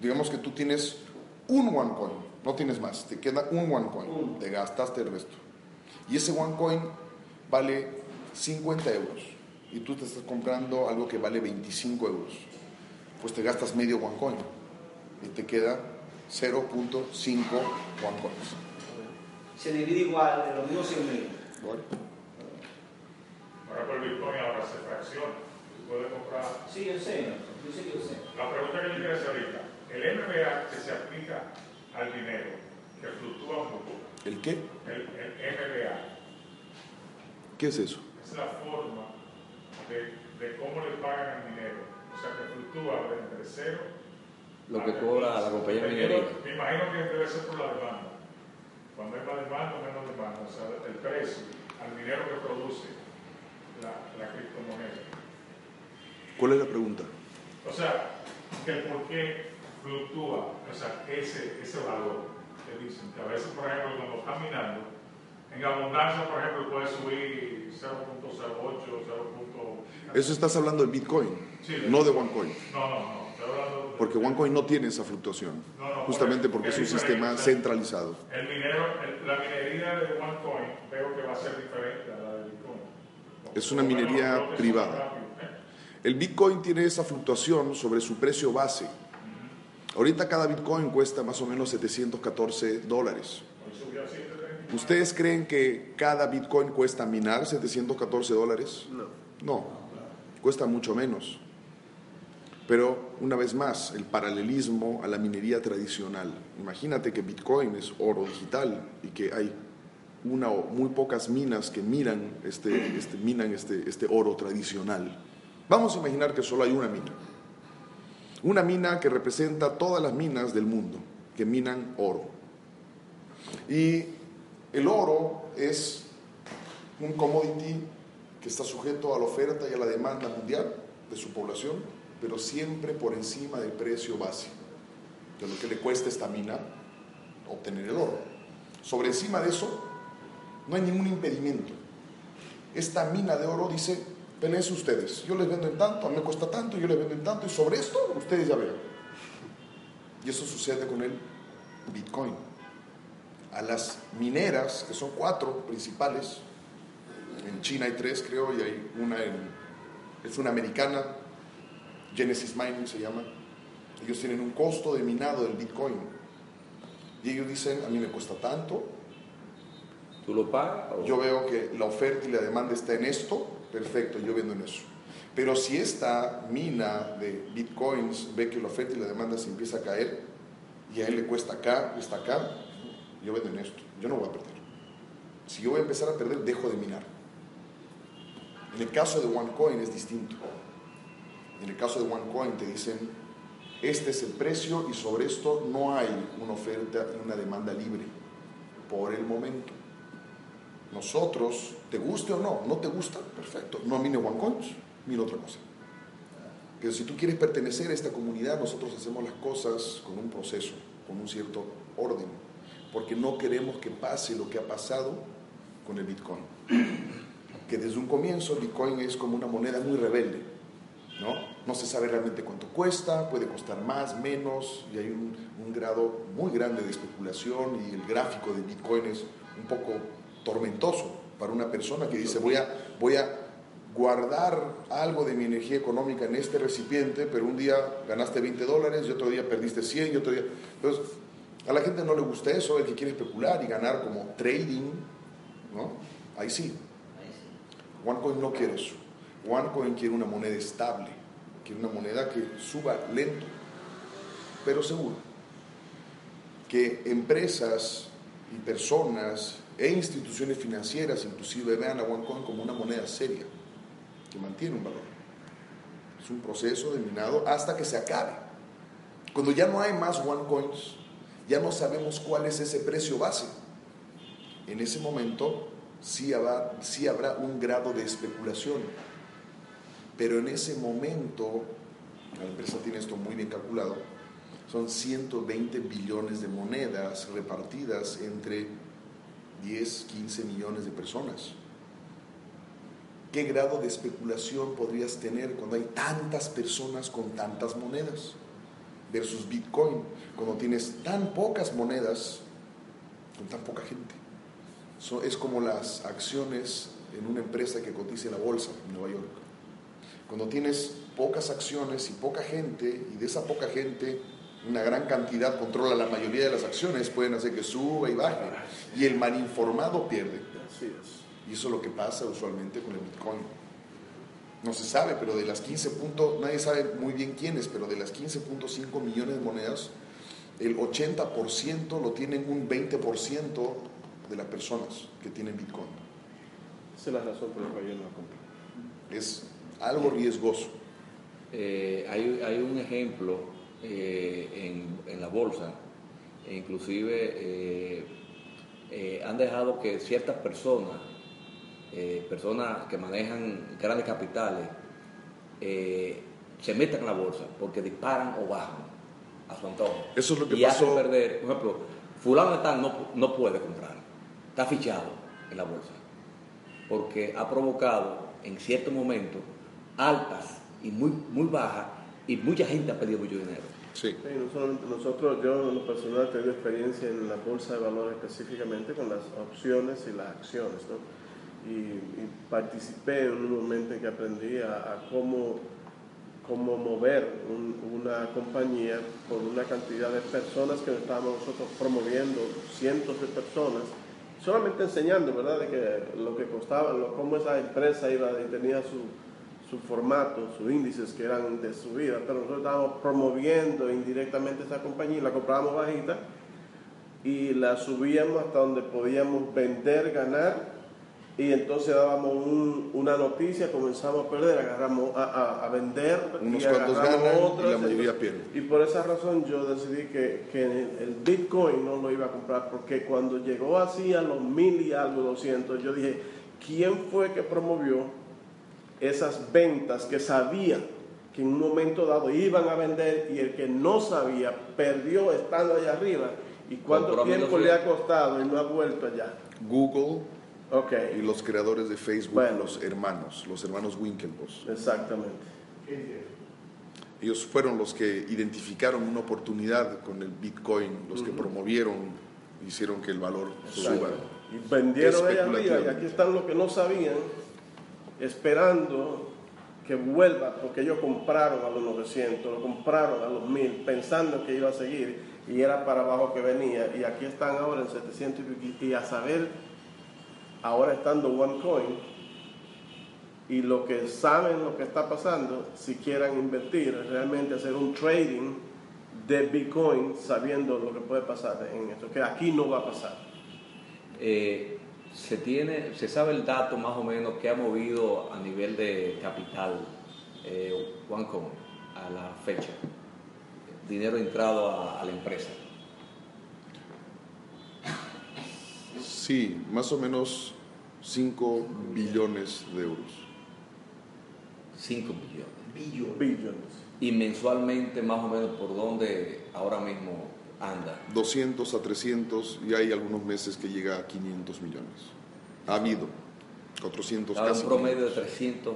[SPEAKER 1] Digamos que tú tienes un OneCoin, no tienes más, te queda un OneCoin, te gastaste el resto. Y ese OneCoin vale 50 euros y tú te estás comprando algo que vale 25 euros. Pues te gastas medio OneCoin y te queda 0.5 OneCoins.
[SPEAKER 4] se divide igual en los mismos 100 mil.
[SPEAKER 1] ¿Vale?
[SPEAKER 6] Ahora por el Bitcoin ahora se fracciona. Tú puedes comprar.
[SPEAKER 4] Sí, yo sé, yo sé que yo sé.
[SPEAKER 6] La pregunta que yo quiero hacer ahorita, el MBA que se aplica al dinero, que fluctúa mucho,
[SPEAKER 1] ¿El qué?
[SPEAKER 6] el, el MBA,
[SPEAKER 1] ¿Qué es eso?
[SPEAKER 6] es la forma de, de cómo le pagan al dinero. O sea, que fluctúa entre cero
[SPEAKER 2] Lo que cobra la compañía de minería.
[SPEAKER 6] Me imagino que debe ser por la demanda. Cuando hay más demanda, menos demanda. O sea, el precio al dinero que produce la, la criptomoneda.
[SPEAKER 1] ¿Cuál es la pregunta?
[SPEAKER 6] O sea, que por qué fluctúa o sea, ese, ese valor que dicen. Que a veces, por ejemplo, cuando están minando, en abundancia, por ejemplo, puede subir 0.08, 0.
[SPEAKER 1] Eso estás hablando de Bitcoin,
[SPEAKER 6] Sí.
[SPEAKER 1] no de OneCoin.
[SPEAKER 6] No, no, no. De-
[SPEAKER 1] Porque OneCoin no tiene esa fluctuación,
[SPEAKER 6] No, no,
[SPEAKER 1] justamente
[SPEAKER 6] por
[SPEAKER 1] porque es un sistema centralizado.
[SPEAKER 6] El minero, el- la minería de OneCoin veo que va a ser diferente a la de Bitcoin.
[SPEAKER 1] Es una minería privada.
[SPEAKER 6] rápidos, ¿eh?
[SPEAKER 1] El Bitcoin tiene esa fluctuación sobre su precio base. Ahorita cada Bitcoin cuesta más o menos 714 dólares.
[SPEAKER 6] Hoy subió a 7.30.
[SPEAKER 1] ¿Ustedes creen que cada Bitcoin cuesta minar 714 dólares?
[SPEAKER 7] No.
[SPEAKER 1] No, cuesta mucho menos. Pero una vez más, el paralelismo a la minería tradicional. Imagínate que Bitcoin es oro digital y que hay una o muy pocas minas que miran este, este, minan este, este oro tradicional. Vamos a imaginar que solo hay una mina. Una mina que representa todas las minas del mundo que minan oro. Y el oro es un commodity que está sujeto a la oferta y a la demanda mundial de su población, pero siempre por encima del precio base, de lo que le cuesta esta mina obtener el oro. Sobre encima de eso, no hay ningún impedimento. Esta mina de oro dice, penés ustedes, yo les vendo en tanto, a mí me cuesta tanto, yo les vendo en tanto, y sobre esto ustedes ya vean. Y eso sucede con el Bitcoin. A las mineras, que son cuatro principales, en China hay tres creo, y hay una en, es una americana, Genesis Mining se llama, ellos tienen un costo de minado del Bitcoin. Y ellos dicen, a mí me cuesta tanto,
[SPEAKER 2] ¿Tú lo pagas? o-
[SPEAKER 1] yo veo que la oferta y la demanda está en esto, perfecto, yo vendo en eso. Pero si esta mina de bitcoins ve que la oferta y la demanda se empieza a caer y a él le cuesta acá, está acá, yo vendo en esto, yo no voy a perder. Si yo voy a empezar a perder, dejo de minar. En el caso de OneCoin es distinto. En el caso de OneCoin te dicen, este es el precio y sobre esto no hay una oferta y una demanda libre por el momento. Nosotros, te guste o no, no te gusta, perfecto. No mine OneCoins, mire otra cosa. Pero si tú quieres pertenecer a esta comunidad, nosotros hacemos las cosas con un proceso, con un cierto orden, porque no queremos que pase lo que ha pasado con el Bitcoin. Que desde un comienzo Bitcoin es como una moneda muy rebelde, ¿no? No se sabe realmente cuánto cuesta, puede costar más, menos, y hay un, un grado muy grande de especulación y el gráfico de Bitcoin es un poco tormentoso para una persona que dice voy a, voy a guardar algo de mi energía económica en este recipiente, pero un día ganaste 20 dólares y otro día perdiste 100 y otro día... Entonces, a la gente no le gusta eso, el que quiere especular y ganar como trading, ¿no? Ahí sí. OneCoin no quiere eso. OneCoin quiere una moneda estable, quiere una moneda que suba lento, pero seguro. Que empresas y personas e instituciones financieras inclusive vean a OneCoin como una moneda seria, que mantiene un valor. Es un proceso de minado hasta que se acabe. Cuando ya no hay más OneCoins, ya no sabemos cuál es ese precio base. En ese momento sí habrá, sí habrá un grado de especulación, pero en ese momento, la empresa tiene esto muy bien calculado, son 120 billones de monedas repartidas entre 10, 15 millones de personas. ¿Qué grado de especulación podrías tener cuando hay tantas personas con tantas monedas? Versus Bitcoin, cuando tienes tan pocas monedas con tan poca gente. Es como las acciones en una empresa que cotiza en la bolsa en Nueva York. Cuando tienes pocas acciones y poca gente, y de esa poca gente una gran cantidad controla la mayoría de las acciones, pueden hacer que suba y baje. Y el mal informado pierde.
[SPEAKER 7] Es.
[SPEAKER 1] Y eso es lo que pasa usualmente con el Bitcoin. no se sabe, pero de las 15 puntos, nadie sabe muy bien quiénes, pero de las 15.5 millones de monedas, el 80% lo tienen un 20% de las personas que tienen Bitcoin.
[SPEAKER 7] Esa es la razón por la cual yo no la compré.
[SPEAKER 1] Es algo riesgoso.
[SPEAKER 2] Eh, hay, hay un ejemplo en, en la bolsa, e inclusive eh, eh, han dejado que ciertas personas, eh, personas que manejan grandes capitales, eh, se metan en la bolsa porque disparan o bajan a su antojo.
[SPEAKER 1] Eso es lo que
[SPEAKER 2] y
[SPEAKER 1] pasó.
[SPEAKER 2] perder, por ejemplo, fulano de tal no, no puede comprar, está fichado en la bolsa, porque ha provocado en cierto momento altas y muy, muy bajas y mucha gente ha perdido mucho dinero.
[SPEAKER 1] Sí.
[SPEAKER 7] Sí, no solamente nosotros, yo en lo personal he tenido experiencia en la bolsa de valores específicamente con las opciones y las acciones, ¿no? Y, y participé en un momento en que aprendí a, a cómo, cómo mover un- una compañía con una cantidad de personas que estábamos nosotros promoviendo, cientos de personas, solamente enseñando, ¿verdad?, de que lo que costaba, lo- cómo esa empresa iba y tenía su, su formato, sus índices que eran de subida, pero nosotros estábamos promoviendo indirectamente esa compañía y la comprábamos bajita y la subíamos hasta donde podíamos vender, ganar y entonces dábamos un- una noticia, comenzamos a perder, agarramos a, a- a vender
[SPEAKER 1] Unos
[SPEAKER 7] y
[SPEAKER 1] cuantos
[SPEAKER 7] agarramos
[SPEAKER 1] ganan y
[SPEAKER 7] otras,
[SPEAKER 1] la mayoría
[SPEAKER 7] entonces-
[SPEAKER 1] pierde.
[SPEAKER 7] y por esa razón yo decidí que, que el Bitcoin no lo iba a comprar, porque cuando llegó así a los mil y algo, 200, yo dije, ¿quién fue que promovió esas ventas que sabía que en un momento dado iban a vender y el que no sabía perdió estando allá arriba? ¿Y cuánto tiempo
[SPEAKER 2] 1200.
[SPEAKER 7] le ha costado y no ha vuelto allá?
[SPEAKER 1] Google
[SPEAKER 7] Ok,
[SPEAKER 1] y los creadores de Facebook,
[SPEAKER 7] Bueno.
[SPEAKER 1] los hermanos, los hermanos Winklevoss.
[SPEAKER 7] exactamente.
[SPEAKER 1] Ellos fueron los que identificaron una oportunidad con el Bitcoin, los que promovieron, hicieron que el valor suba.
[SPEAKER 7] Y vendieron allá arriba y aquí están los que no sabían, esperando que vuelva, porque ellos compraron a los 900, lo compraron a los 1000, pensando que iba a seguir y era para abajo que venía. Y aquí están ahora en 700 y y a saber, ahora estando OneCoin, y lo que saben lo que está pasando, si quieran invertir, realmente hacer un trading de Bitcoin sabiendo lo que puede pasar en esto, que aquí no va a pasar.
[SPEAKER 2] Eh, se tiene, se sabe el dato más o menos que ha movido a nivel de capital eh, OneCoin a la fecha, dinero entrado a, a la empresa.
[SPEAKER 1] Sí, más o menos 5 billones de euros.
[SPEAKER 2] 5 millones.
[SPEAKER 4] Billones.
[SPEAKER 7] Billions.
[SPEAKER 2] Y mensualmente más o menos por dónde ahora mismo anda.
[SPEAKER 1] 200 a 300 y hay algunos meses que llega a 500 millones. Ha habido 400
[SPEAKER 2] Está
[SPEAKER 1] casi.
[SPEAKER 2] un promedio de
[SPEAKER 1] 500.
[SPEAKER 2] 300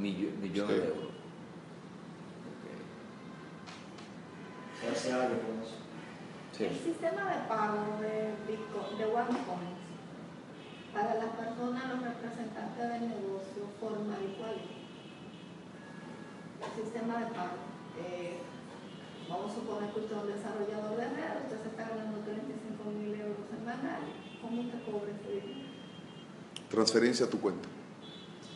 [SPEAKER 2] millo- millones
[SPEAKER 1] Sí.
[SPEAKER 2] de euros.
[SPEAKER 4] Se hace algo con eso.
[SPEAKER 2] Sí.
[SPEAKER 5] El sistema de pago de Bitcoin, de OneCoin, para las personas, los representantes del negocio formal y cuál es? El sistema de pago. eh, vamos a suponer que usted es un desarrollador de red, usted se está ganando 35 mil euros semanales. ¿Cómo usted cobra ese dinero?
[SPEAKER 1] Transferencia a tu cuenta.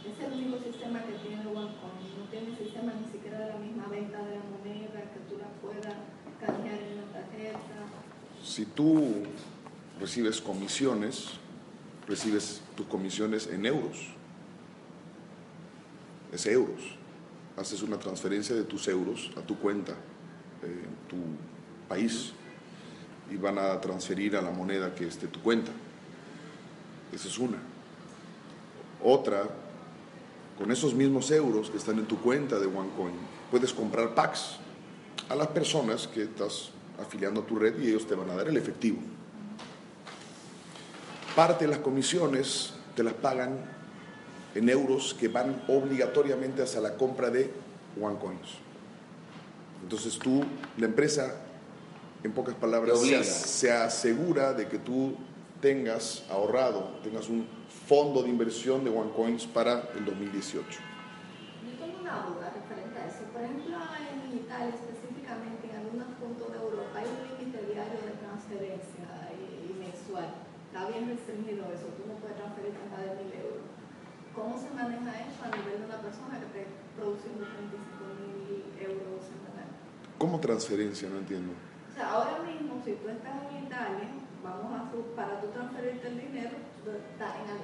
[SPEAKER 5] Es el único sistema que tiene OneCoin. No tiene sistema ni siquiera de la misma venta de la moneda, que tú la puedas canjear en una tarjeta.
[SPEAKER 1] Si tú recibes comisiones, recibes tus comisiones en euros. Es euros. Haces una transferencia de tus euros a tu cuenta en tu país y van a transferir a la moneda que es de tu cuenta. Esa es una. Otra, con esos mismos euros que están en tu cuenta de OneCoin, puedes comprar packs a las personas que estás afiliando a tu red y ellos te van a dar el efectivo. Parte de las comisiones te las pagan en euros que van obligatoriamente hacia la compra de OneCoins. Entonces tú, la empresa, en pocas palabras, se, asegura de que tú tengas ahorrado, tengas un fondo de inversión de OneCoins para el 2018.
[SPEAKER 5] Yo tengo una duda referente a eso. Por ejemplo, en Italia, específicamente en algunos puntos de Europa, hay un límite diario de transferencia y, y mensual. Está bien restringido eso. Tú no puedes transferir hasta de mil euros. ¿Cómo se maneja eso a nivel de una persona que
[SPEAKER 1] ¿Cómo transferencia? No entiendo.
[SPEAKER 5] O sea, ahora mismo, si tú estás en Italia, vamos a su, para tú transferirte el dinero,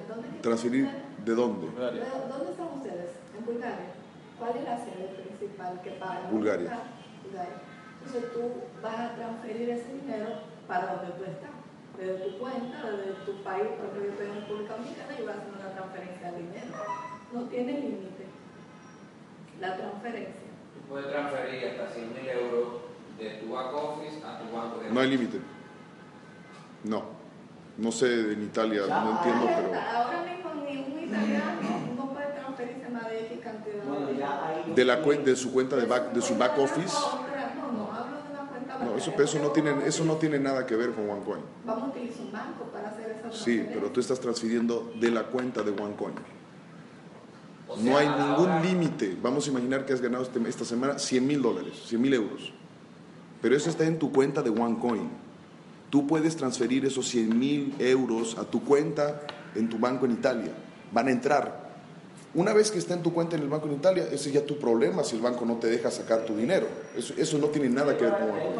[SPEAKER 5] ¿dónde
[SPEAKER 1] ¿Transferir de dónde?
[SPEAKER 7] Bulgaria.
[SPEAKER 5] ¿De- ¿Dónde están ustedes? En Bulgaria. ¿Cuál es la sede principal que paga?
[SPEAKER 1] Bulgaria.
[SPEAKER 5] Ah, Bulgaria. Entonces tú vas a transferir ese dinero para donde tú estás. Desde tu cuenta, desde tu país, por ejemplo, yo estoy en República Dominicana y voy a hacer una transferencia de dinero. No tiene límite la transferencia.
[SPEAKER 8] Tú puedes transferir hasta 100 mil euros de tu back office a tu banco de
[SPEAKER 1] No hay límite. No. No sé en Italia, no entiendo, pero...
[SPEAKER 5] Ahora mismo ni un italiano no puede transferirse más de X cantidad.
[SPEAKER 4] Bueno, ya hay
[SPEAKER 1] De, la de su cuenta de, back, de su back office.
[SPEAKER 5] No, no, hablo de una cuenta
[SPEAKER 1] No, eso, eso, no tiene, eso no tiene nada que ver con OneCoin.
[SPEAKER 5] Vamos a utilizar un banco para hacer esa
[SPEAKER 1] Sí, pero tú estás transfiriendo de la cuenta de OneCoin.
[SPEAKER 8] O sea,
[SPEAKER 1] No hay ningún
[SPEAKER 8] hora-
[SPEAKER 1] límite. Vamos a imaginar que has ganado este- esta semana 100 mil dólares, 100 mil euros. Pero eso está en tu cuenta de OneCoin. Tú puedes transferir esos 100 mil euros a tu cuenta en tu banco en Italia. Van a entrar. Una vez que está en tu cuenta en el banco en Italia, ese es ya tu problema si el banco no te deja sacar tu dinero. Eso, eso no tiene nada que ver con OneCoin.
[SPEAKER 4] de ahí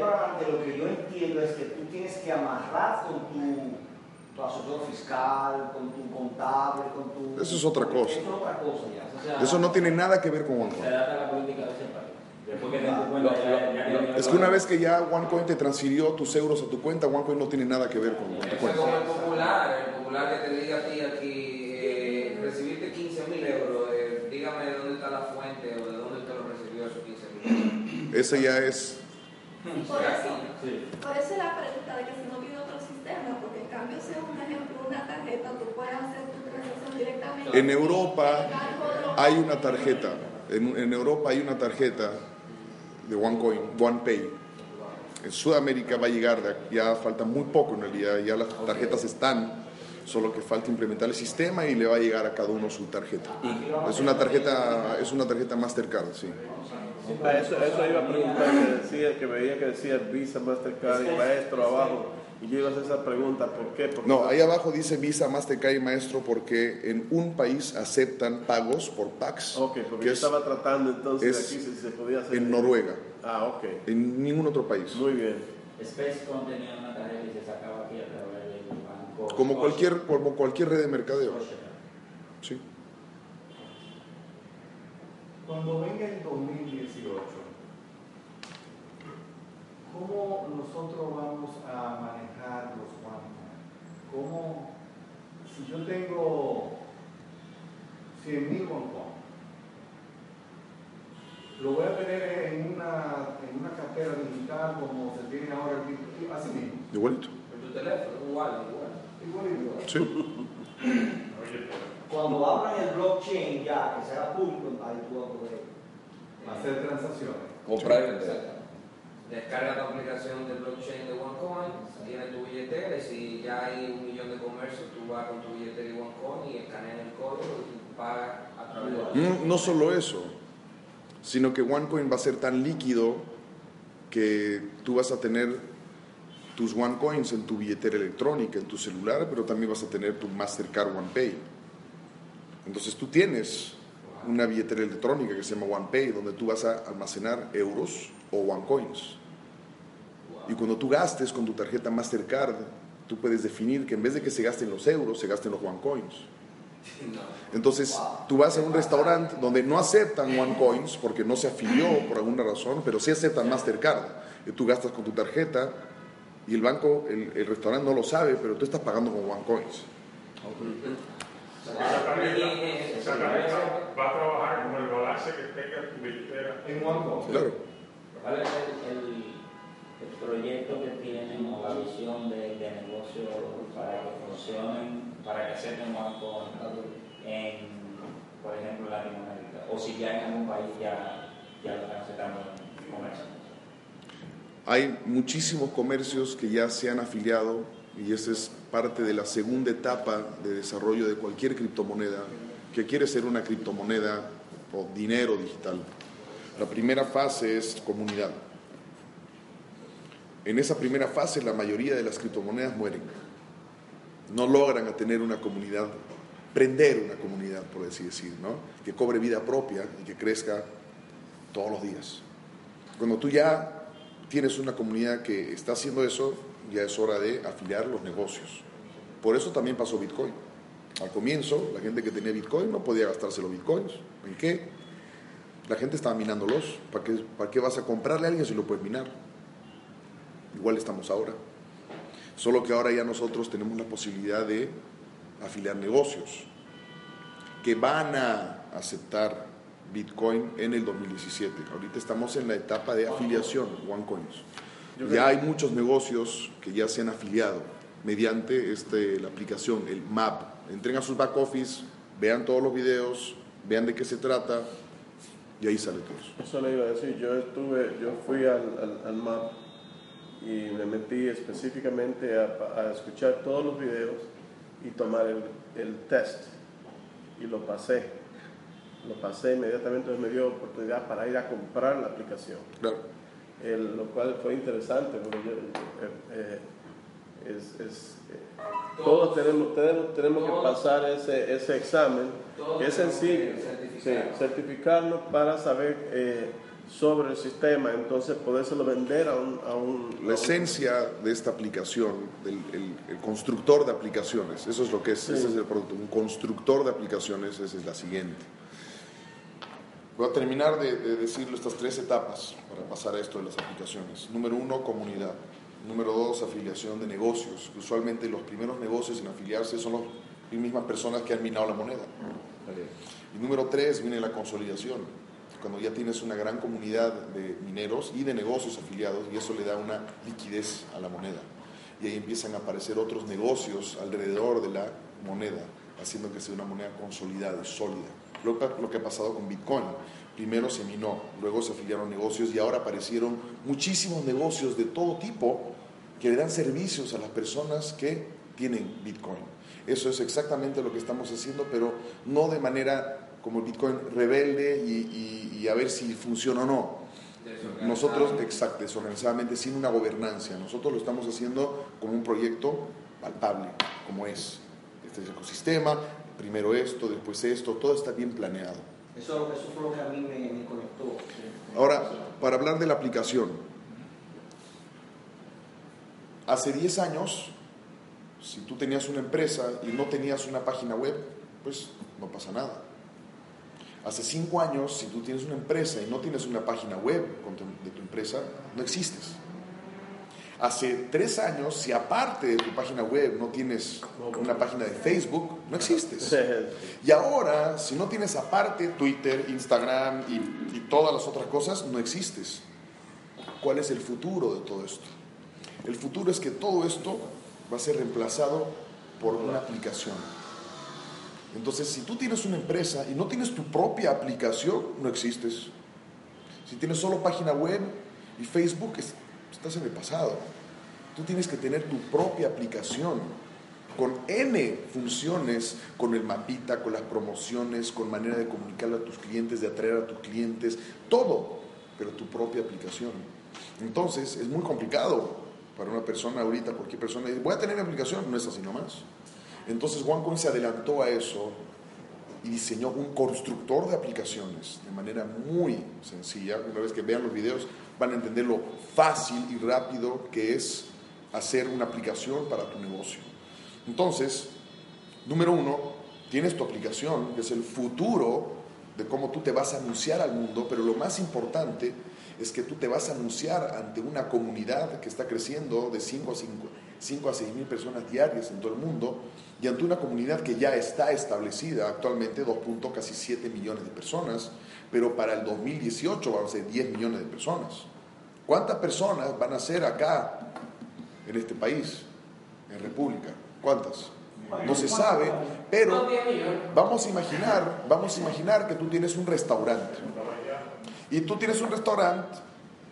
[SPEAKER 4] para adelante, lo que yo entiendo es que tú tienes que amarrar con tu, tu asesor fiscal, con tu contable, con tu...
[SPEAKER 1] Eso es otra cosa.
[SPEAKER 4] Eso es otra cosa ya.
[SPEAKER 1] Eso no tiene nada que ver con
[SPEAKER 9] Se
[SPEAKER 1] OneCoin.
[SPEAKER 9] adapta a la política de ese país. Después que te das cuenta, ya, ya, ya-
[SPEAKER 1] Es que una vez que ya OneCoin te transfirió tus euros a tu cuenta, OneCoin no tiene nada que ver con, con tu
[SPEAKER 8] Eso es
[SPEAKER 1] cuenta.
[SPEAKER 8] como el popular, el popular que te diga a ti aquí, eh, recibiste 15 mil euros, eh, dígame de dónde está la fuente o de dónde usted lo recibió esos 15 mil
[SPEAKER 1] Ese ya es
[SPEAKER 5] por eso,
[SPEAKER 9] Sí.
[SPEAKER 5] por eso la pregunta de que si no tiene otro sistema, porque en cambio si es un ejemplo, una tarjeta, tú puedes hacer tu transacción directamente.
[SPEAKER 1] En Europa hay una tarjeta, en, en Europa hay una tarjeta de OneCoin, OnePay. En Sudamérica va a llegar, ya falta muy poco en realidad, ya las tarjetas están, solo que falta implementar el sistema y le va a llegar a cada uno su tarjeta. Es una tarjeta, es una tarjeta Mastercard, sí.
[SPEAKER 7] A eso, eso iba a preguntar, que, decía, que veía que decía Visa, Mastercard y Maestro abajo. Y yo iba a hacer esa pregunta, ¿por qué? Porque
[SPEAKER 1] No, ahí abajo dice Visa, Mastercard y Maestro porque en un país aceptan pagos por PAX,
[SPEAKER 7] Ok, porque
[SPEAKER 1] que
[SPEAKER 7] yo
[SPEAKER 1] es
[SPEAKER 7] estaba tratando entonces
[SPEAKER 1] es
[SPEAKER 7] aquí si se podía hacer.
[SPEAKER 1] en Noruega,
[SPEAKER 7] Ah, ok.
[SPEAKER 1] en ningún otro país.
[SPEAKER 7] Muy bien.
[SPEAKER 9] Spacecom tenía una tarjeta y se sacaba aquí a través del banco.
[SPEAKER 1] Como cualquier, como cualquier red de mercadeo. Sí.
[SPEAKER 10] Cuando venga el 2018, ¿cómo nosotros vamos a manejar los bancos? ¿Cómo, si yo tengo 100 mil bancos, lo voy a tener en una, en una cartera digital como se tiene ahora el así mismo?
[SPEAKER 1] Igualito.
[SPEAKER 8] En tu teléfono, igual, igual.
[SPEAKER 10] Igual, igual.
[SPEAKER 1] Sí.
[SPEAKER 6] Oye,
[SPEAKER 4] Cuando abran el blockchain ya, que será público, ahí tú vas a poder...
[SPEAKER 10] Hacer transacciones.
[SPEAKER 2] Comprar y vender.
[SPEAKER 8] Descarga tu aplicación de blockchain de OneCoin, tienes tu billetera y si ya hay un millón de comercios, tú vas con tu billetera y OneCoin y escaneas el código y tú pagas a través de
[SPEAKER 1] Mm, No solo eso, sino que OneCoin va a ser tan líquido que tú vas a tener tus OneCoins en tu billetera electrónica, en tu celular, pero también vas a tener tu Mastercard OnePay. Entonces tú tienes una billetera electrónica que se llama OnePay, donde tú vas a almacenar euros o OneCoins. Y cuando tú gastes con tu tarjeta Mastercard, tú puedes definir que en vez de que se gasten los euros, se gasten los OneCoins. Entonces, tú vas a un restaurante donde no aceptan OneCoins porque no se afilió por alguna razón, pero sí aceptan Mastercard. Y tú gastas con tu tarjeta y el banco, el, el restaurante no lo sabe, pero tú estás pagando con OneCoins.
[SPEAKER 6] esa tarjeta, esa tarjeta va a trabajar con el balance que tenga tu billetera.
[SPEAKER 10] En OneCoin.
[SPEAKER 1] Claro.
[SPEAKER 9] ¿Cuál es el, el- el proyecto que tienen o la visión de, de negocio para que funcionen, para que acepten banco en, por ejemplo, Latinoamérica? O si ya en algún país ya, ya en comercio.
[SPEAKER 1] Hay muchísimos comercios que ya se han afiliado y esa es parte de la segunda etapa de desarrollo de cualquier criptomoneda que quiere ser una criptomoneda o dinero digital. La primera fase es comunidad. En esa primera fase la mayoría de las criptomonedas mueren. No logran tener una comunidad, prender una comunidad, por así decir, ¿no? que cobre vida propia y que crezca todos los días Cuando tú ya tienes una comunidad que está haciendo eso, ya es hora de afiliar los negocios. Por eso también pasó Bitcoin. Al comienzo, la gente que tenía Bitcoin no podía gastarse los Bitcoins. ¿En qué? La gente estaba minándolos. ¿Para qué, ¿Para qué vas a comprarle a alguien si lo puedes minar? Igual estamos ahora. Solo que ahora ya nosotros tenemos la posibilidad de afiliar negocios que van a aceptar Bitcoin en el 2017. Ahorita estamos en la etapa de afiliación, OneCoins. Ya hay muchos negocios que ya se han afiliado mediante este, la aplicación, el MAP. Entren a sus back office, vean todos los videos, vean de qué se trata y ahí sale todo eso.
[SPEAKER 7] Le iba a decir, yo estuve, yo fui al, al, al MAP y me metí específicamente a, a, escuchar todos los videos y tomar el, el test y lo pasé. Lo pasé inmediatamente, me dio oportunidad para ir a comprar la aplicación.
[SPEAKER 1] Claro.
[SPEAKER 7] El, lo cual fue interesante porque yo, eh, eh, es, es, eh, todos tenemos, tenemos, tenemos que pasar ese, ese examen, que es sencillo, sí, certificarnos para saber eh, sobre el sistema, entonces podérselo vender a un... A un
[SPEAKER 1] La esencia de esta aplicación, el, el, el, constructor de aplicaciones, eso es lo que es, sí. ese es el producto, un constructor de aplicaciones, esa es la siguiente. Voy a terminar de, de decirle estas tres etapas para pasar a esto de las aplicaciones. Número uno, comunidad. Número dos, afiliación de negocios. Usualmente los primeros negocios en afiliarse son las mismas personas que han minado la moneda. Y número tres, viene la consolidación. Cuando ya tienes una gran comunidad de mineros y de negocios afiliados y eso le da una liquidez a la moneda. Y ahí empiezan a aparecer otros negocios alrededor de la moneda, haciendo que sea una moneda consolidada sólida. Lo, lo que ha pasado con Bitcoin primero se minó, luego se afiliaron negocios y ahora aparecieron muchísimos negocios de todo tipo que le dan servicios a las personas que tienen Bitcoin. Eso es exactamente lo que estamos haciendo, pero no de manera como el Bitcoin rebelde y, y, y a ver si funciona o no. Nosotros, exacto, desorganizadamente, sin una gobernancia. Nosotros lo estamos haciendo como un proyecto palpable, como es. Este es el ecosistema, primero esto, después esto, todo está bien planeado.
[SPEAKER 4] Eso, eso fue lo que a mí me, me conectó.
[SPEAKER 1] Ahora, para hablar de la aplicación, hace 10 años, si tú tenías una empresa y no tenías una página web, pues no pasa nada. Hace 5 años, si tú tienes una empresa y no tienes una página web de tu empresa, no existes. Hace 3 años, si aparte de tu página web no tienes una página de Facebook, no existes. Y ahora, si no tienes aparte Twitter, Instagram y, y todas las otras cosas, no existes. ¿Cuál es el futuro de todo esto? El futuro es que todo esto va a ser reemplazado por una aplicación. Entonces, si tú tienes una empresa y no tienes tu propia aplicación, no existes. Si tienes solo página web y Facebook, estás en el pasado. Tú tienes que tener tu propia aplicación con N funciones, con el mapita, con las promociones, con manera de comunicarle a tus clientes, de atraer a tus clientes, todo, pero tu propia aplicación. Entonces, es muy complicado para una persona ahorita, cualquier persona dice, voy a tener mi aplicación, no es así nomás. Entonces OneCoin se adelantó a eso y diseñó un constructor de aplicaciones de manera muy sencilla. Una vez que vean los videos van a entender lo fácil y rápido que es hacer una aplicación para tu negocio. Entonces, número uno, tienes tu aplicación, que es el futuro de cómo tú te vas a anunciar al mundo, pero lo más importante es que tú te vas a anunciar ante una comunidad que está creciendo de 5 a, 5, 5 a 6 mil personas diarias en todo el mundo y ante una comunidad que ya está establecida actualmente 2.7 millones de personas, pero para el 2018 van a ser 10 millones de personas. ¿Cuántas personas van a ser acá en este país, en República? ¿Cuántas? No se sabe, pero vamos a imaginar, vamos a imaginar que tú tienes un restaurante y tú tienes un restaurante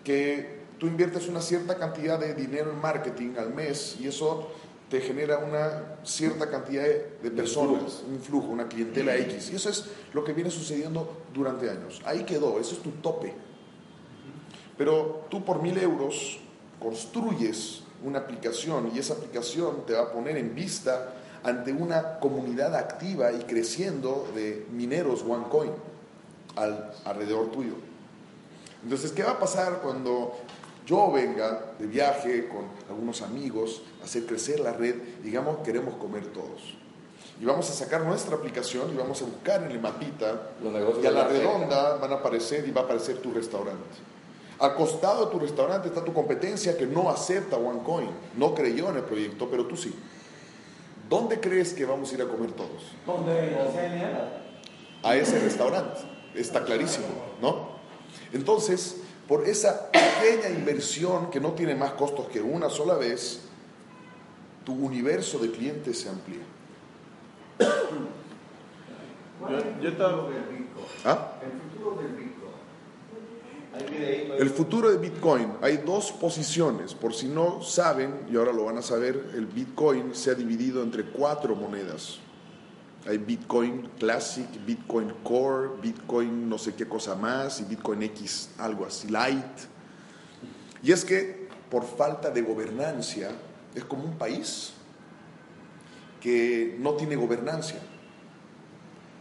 [SPEAKER 1] que tú inviertes una cierta cantidad de dinero en marketing al mes y eso te genera una cierta cantidad de personas, un flujo, una clientela X. Y eso es lo que viene sucediendo durante años. Ahí quedó, eso es tu tope. Pero tú por mil euros construyes una aplicación y esa aplicación te va a poner en vista ante una comunidad activa y creciendo de mineros OneCoin al, alrededor tuyo. Entonces, ¿qué va a pasar cuando yo venga de viaje con algunos amigos a hacer crecer la red? Digamos, queremos comer todos. Y vamos a sacar nuestra aplicación y vamos a buscar en el mapita y a la
[SPEAKER 2] la
[SPEAKER 1] redonda van a aparecer y va a aparecer tu restaurante. Al costado de tu restaurante está tu competencia que no acepta OneCoin, no creyó en el proyecto, pero tú sí. ¿Dónde crees que vamos a ir a comer todos?
[SPEAKER 10] ¿Dónde
[SPEAKER 1] a ese restaurante. Está clarísimo, ¿no? Entonces, por esa pequeña inversión que no tiene más costos que una sola vez, tu universo de clientes se amplía.
[SPEAKER 10] ¿Cuál es
[SPEAKER 7] Yo- yo estaba-?
[SPEAKER 1] ¿Ah?
[SPEAKER 4] Ahí.
[SPEAKER 1] El futuro de Bitcoin, hay dos posiciones. Por si no saben, y ahora lo van a saber, el Bitcoin se ha dividido entre cuatro monedas. Hay Bitcoin Classic, Bitcoin Core, Bitcoin no sé qué cosa más y Bitcoin X, algo así, Light. Y es que por falta de gobernancia es como un país que no tiene gobernancia.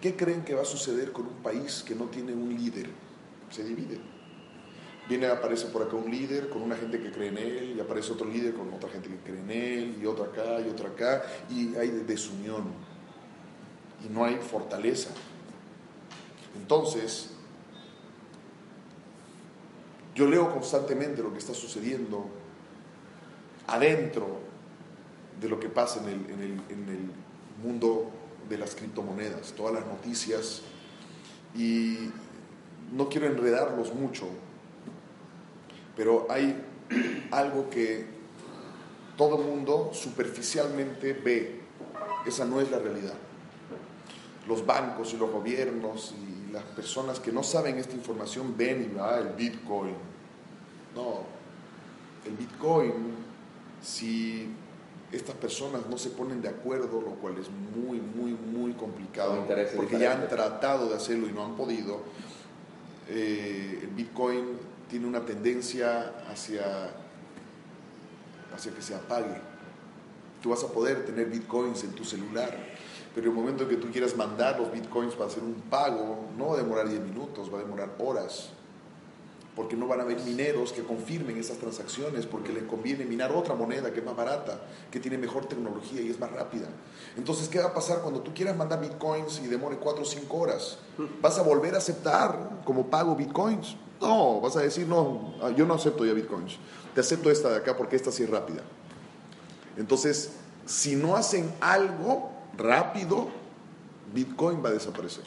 [SPEAKER 1] ¿Qué creen que va a suceder con un país que no tiene un líder? Se divide. Viene, aparece por acá un líder con una gente que cree en él, y aparece otro líder con otra gente que cree en él, y otro acá, y otro acá, y hay desunión, y no hay fortaleza. Entonces, yo leo constantemente lo que está sucediendo adentro de lo que pasa en el, en el- en el mundo de las criptomonedas, todas las noticias, y no quiero enredarlos mucho, pero hay algo que todo mundo superficialmente ve, esa no es la realidad. Los bancos y los gobiernos y las personas que no saben esta información ven y ah, el Bitcoin. No, el Bitcoin, si estas personas no se ponen de acuerdo, lo cual es muy, muy, muy complicado, porque ya han tratado de hacerlo y no han podido, eh, el Bitcoin tiene una tendencia hacia, hacia que se apague. Tú vas a poder tener Bitcoins en tu celular, pero en el momento que tú quieras mandar los Bitcoins para hacer un pago, no va a demorar 10 minutos, va a demorar horas porque no van a haber mineros que confirmen esas transacciones, porque les conviene minar otra moneda que es más barata, que tiene mejor tecnología y es más rápida. Entonces, ¿qué va a pasar cuando tú quieras mandar bitcoins y demore 4 o 5 horas? ¿Vas a volver a aceptar como pago bitcoins? No, vas a decir, no, yo no acepto ya bitcoins. Te acepto esta de acá porque esta sí es rápida. Entonces, si no hacen algo rápido, bitcoin va a desaparecer.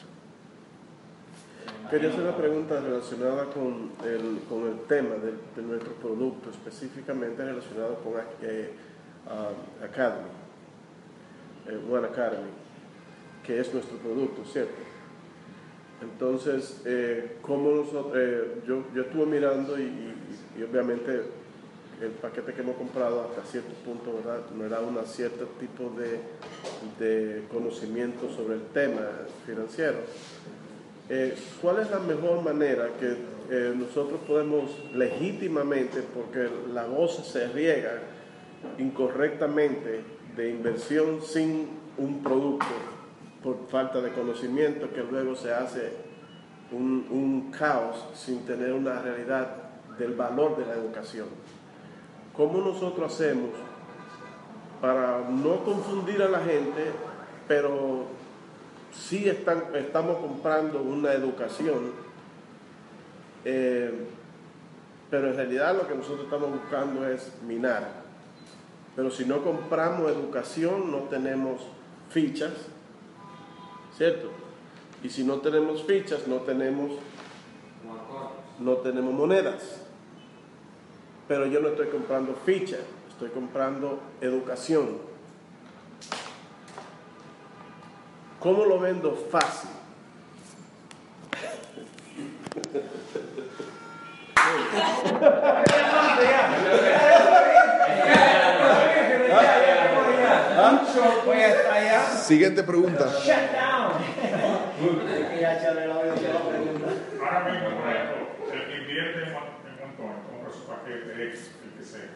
[SPEAKER 7] Quería hacer una pregunta relacionada con el, con el tema de, de nuestro producto, específicamente relacionado con eh, ah, Academy, eh, One Academy, que es nuestro producto, ¿cierto? Entonces, eh, ¿cómo nosotros, eh, yo, yo estuve mirando y obviamente el paquete que hemos comprado hasta cierto punto, ¿verdad? No era un cierto tipo de, de conocimiento sobre el tema financiero. Eh, ¿Cuál es la mejor manera que eh, nosotros podemos legítimamente, porque la voz se riega incorrectamente de inversión sin un producto por falta de conocimiento, que luego se hace un caos sin tener una realidad del valor de la educación? ¿Cómo nosotros hacemos para no confundir a la gente, pero sí están, estamos comprando una educación, eh, pero en realidad lo que nosotros estamos buscando es minar. Pero si no compramos educación, no tenemos fichas, ¿cierto? Y si no tenemos fichas, no tenemos, no tenemos monedas. Pero yo no estoy comprando fichas, estoy comprando educación. ¿Cómo lo vendo fácil?
[SPEAKER 1] Siguiente pregunta.
[SPEAKER 10] Shut down. Hay que ya echarle el audio a la pregunta.
[SPEAKER 6] Ahora mismo, por ejemplo, el que invierte en un en un coin, paquete X, el que sea.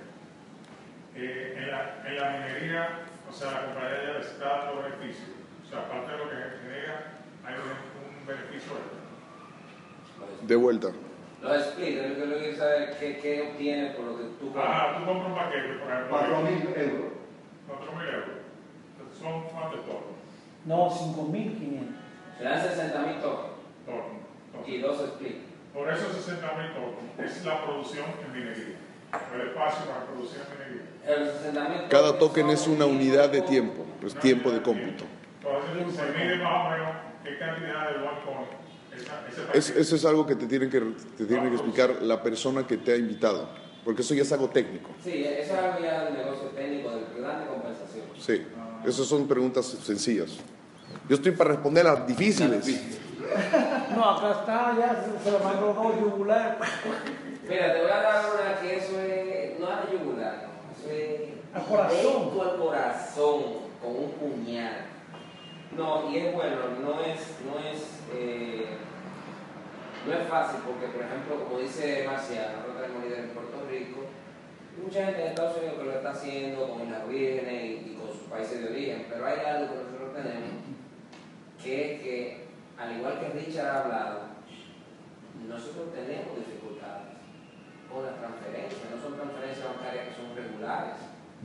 [SPEAKER 6] Eh, en, la, en la minería, o sea, la compañía ya les da otro beneficio. O sea, aparte de lo que genera, hay un, un beneficio extra.
[SPEAKER 1] De vuelta.
[SPEAKER 8] Los lo que yo quiero saber qué, qué obtiene por lo que tú compras.
[SPEAKER 6] Ah, tú compras un paquete, por ejemplo.
[SPEAKER 10] 4 mil euros.
[SPEAKER 6] 4.000 euros. Son más de todo.
[SPEAKER 3] No, 5.500.
[SPEAKER 8] Se dan 60 mil tokens
[SPEAKER 6] Todo.
[SPEAKER 8] y dos split.
[SPEAKER 6] Por esos 60 mil tokens es la producción en minería. El espacio para producir en minería.
[SPEAKER 8] El 60 mil
[SPEAKER 1] Cada token es una unidad de tiempo, pues tiempo de cómputo.
[SPEAKER 6] Entonces se mide más o menos qué cantidad de ese
[SPEAKER 1] Es- eso es algo que te tiene que, te tiene que explicar la persona que te ha invitado, porque eso ya es algo técnico.
[SPEAKER 8] Sí, eso es algo ya del negocio técnico, del plan de compensación.
[SPEAKER 1] Sí, esas son preguntas sencillas. Yo estoy para responder las difíciles.
[SPEAKER 3] No, acá está, ya se, le mandó dos yugular.
[SPEAKER 8] Mira, te voy a dar una que eso es, no es yugular, no, eso es
[SPEAKER 3] Al corazón.
[SPEAKER 8] al corazón, con un puñal. No, y es bueno, no es, no es, eh, no es fácil porque, por ejemplo, como dice Marcial, nosotros tenemos líderes en Puerto Rico, mucha gente en Estados Unidos que lo está haciendo con las vírgenes y, y con sus países de origen, pero hay algo que nosotros tenemos, que es que, al igual que Richard ha hablado, nosotros tenemos dificultades con las transferencias, no son transferencias bancarias que son regulares.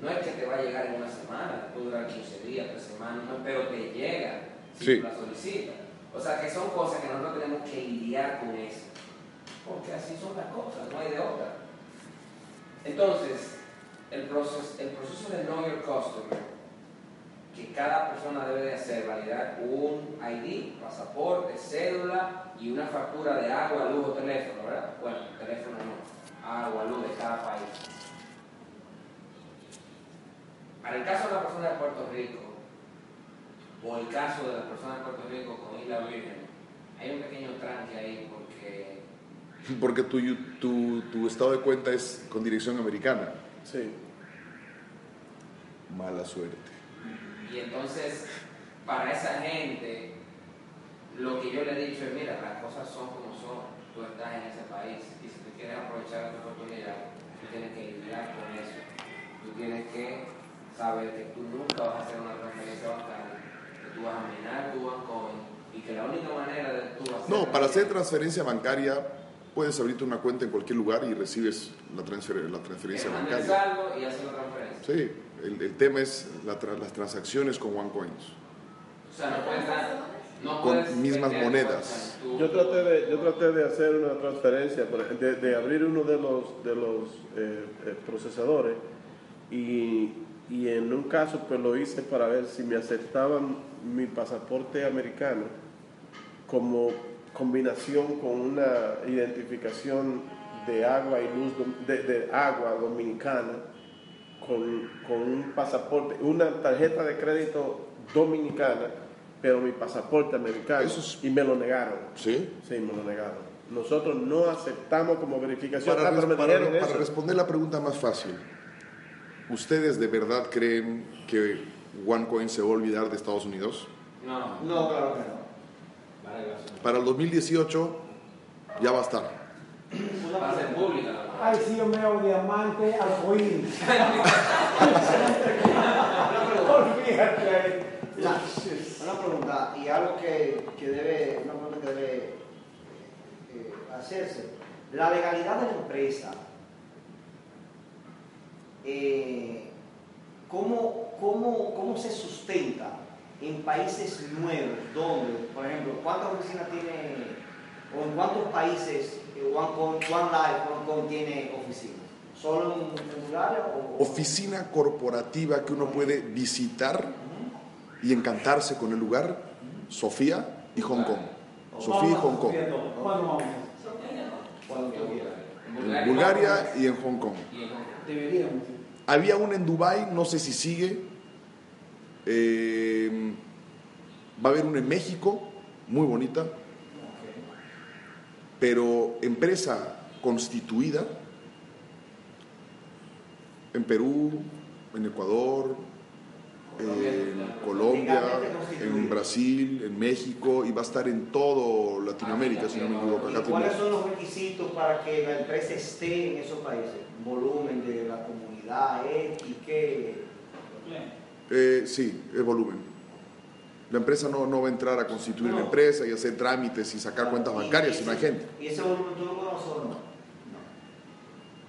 [SPEAKER 8] No es que te va a llegar en una semana, puede durar 15 días, 3 semanas, no, pero te llega si
[SPEAKER 1] Sí.
[SPEAKER 8] tú la solicitas. O sea que son cosas que nosotros tenemos que lidiar con eso. Porque así son las cosas, no hay de otra. Entonces, el proceso, el proceso de Know Your Customer, que cada persona debe de hacer, validar un ID, pasaporte, cédula y una factura de agua, luz o teléfono, ¿verdad? Bueno, teléfono no, agua, luz de cada país. Para el caso de la persona de Puerto Rico, o el caso de la persona de Puerto Rico con Isla Virgen, hay un pequeño tranque ahí porque
[SPEAKER 1] Porque tu, tu, tu estado de cuenta es con dirección americana.
[SPEAKER 7] Sí.
[SPEAKER 1] Mala suerte.
[SPEAKER 8] Y entonces, para esa gente, lo que yo le he dicho es, mira, las cosas son como son, tú estás en ese país y si tú quieres aprovechar esta oportunidad, tú tienes que lidiar con eso. Tú tienes que saber que tú nunca vas a hacer una transferencia bancaria, que tú vas a minar tu Bitcoin y que la única manera de tú hacer...
[SPEAKER 1] No, para hacer transferencia bancaria puedes abrirte una cuenta en cualquier lugar y recibes la, transfer- la transferencia bancaria.
[SPEAKER 8] saldo y hacer la transferencia.
[SPEAKER 1] Sí, el, el tema es la tra- las transacciones con OneCoins.
[SPEAKER 8] O sea, no puedes dar... No
[SPEAKER 1] Con
[SPEAKER 8] puedes
[SPEAKER 1] mismas monedas.
[SPEAKER 8] tu-
[SPEAKER 7] Yo traté de, yo traté de hacer una transferencia, de, de abrir uno de los, de los eh, eh, procesadores y, y en un caso pues lo hice para ver si me aceptaban mi pasaporte americano como combinación con una identificación de agua y luz de, de agua dominicana con, con un pasaporte, una tarjeta de crédito dominicana, pero mi pasaporte americano.
[SPEAKER 1] Es-
[SPEAKER 7] Y me lo negaron.
[SPEAKER 1] ¿Sí?
[SPEAKER 7] Sí, me lo negaron. Nosotros no aceptamos como verificación.
[SPEAKER 1] Para,
[SPEAKER 7] Ah,
[SPEAKER 1] para- responder la pregunta más fácil, ¿ustedes de verdad creen que OneCoin se va a olvidar de Estados Unidos?
[SPEAKER 8] No,
[SPEAKER 10] No, claro que no.
[SPEAKER 1] Para el 2018 ya va a estar.
[SPEAKER 8] va a ser pública.
[SPEAKER 3] Ay, sí, yo me hago diamante arcoíris. Olvídate.
[SPEAKER 4] Una pregunta y algo que, que debe, una pregunta que debe eh, hacerse. La legalidad de la empresa, eh, ¿cómo, cómo, cómo se sustenta en países nuevos? Donde, por ejemplo, ¿cuántas oficinas tiene o en cuántos países OneCoin, OneLife, OneCoin tiene oficinas? ¿Solo en, en Bulgaria o...?
[SPEAKER 1] Oficina corporativa que uno puede visitar y encantarse con el lugar, Sofía y Hong Kong. Sofía y Hong Kong.
[SPEAKER 3] ¿Cuándo vamos?
[SPEAKER 4] Cuando.
[SPEAKER 1] En Bulgaria y en Hong Kong.
[SPEAKER 8] Y en Hong Kong.
[SPEAKER 3] Deberíamos.
[SPEAKER 1] Había una en Dubai, no sé si sigue. Eh, va a haber una en México, muy bonita. Pero empresa constituida en Perú, en Ecuador, en Colombia, en Brasil, en México y va a estar en todo Latinoamérica, si no me equivoco. Acá
[SPEAKER 4] ¿Y cuáles son los requisitos para que la empresa esté en esos países? Volumen de la comunidad, X, qué.
[SPEAKER 1] Eh, sí, es volumen. La empresa no, no va a entrar a constituir la empresa y hacer trámites y sacar cuentas bancarias si no hay gente.
[SPEAKER 4] ¿Y ese volumen tú lo conoces o no?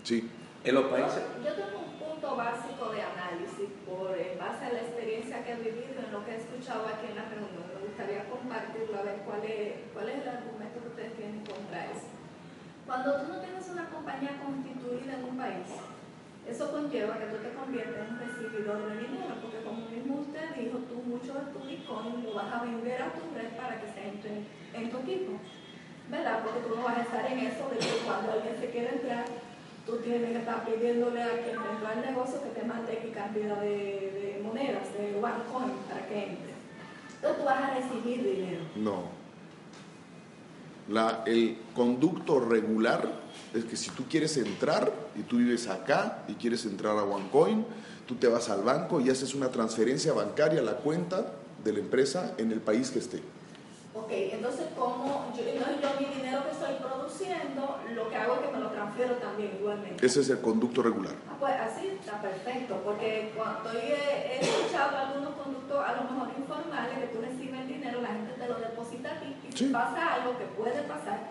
[SPEAKER 1] Sí.
[SPEAKER 2] En los países,
[SPEAKER 5] Yo tengo un punto básico de análisis por en base a la experiencia que he vivido en lo que he escuchado aquí en la reunión. Me gustaría compartirlo a ver cuál es, cuál es el argumento que ustedes tienen contra eso. Cuando tú no tienes una compañía constituida en un país, eso conlleva que tú te conviertes en un recibidor de dinero, porque como mismo usted dijo, tú mucho de tu Bitcoin lo vas a vender a tu red para que se entre en tu equipo. ¿Verdad? Porque tú no vas a estar en eso de que cuando alguien se quiere entrar, tú tienes que estar pidiéndole a quien entró al negocio que te mande X cantidad de, de monedas, de OneCoin, para que entre. Entonces tú vas a recibir dinero.
[SPEAKER 1] No. La, el conducto regular es que si tú quieres entrar y tú vives acá y quieres entrar a OneCoin, tú te vas al banco y haces una transferencia bancaria a la cuenta de la empresa en el país que esté.
[SPEAKER 5] Ok, entonces como yo, yo mi dinero que estoy produciendo, lo que hago es que me lo transfiero también igualmente.
[SPEAKER 1] Ese es el conducto regular.
[SPEAKER 5] Ah, pues así está perfecto, porque cuando he, escuchado algunos conductos a lo mejor informales que tú recibes el dinero, la gente te lo deposita a ti y si
[SPEAKER 1] Sí.
[SPEAKER 5] pasa algo que puede pasar,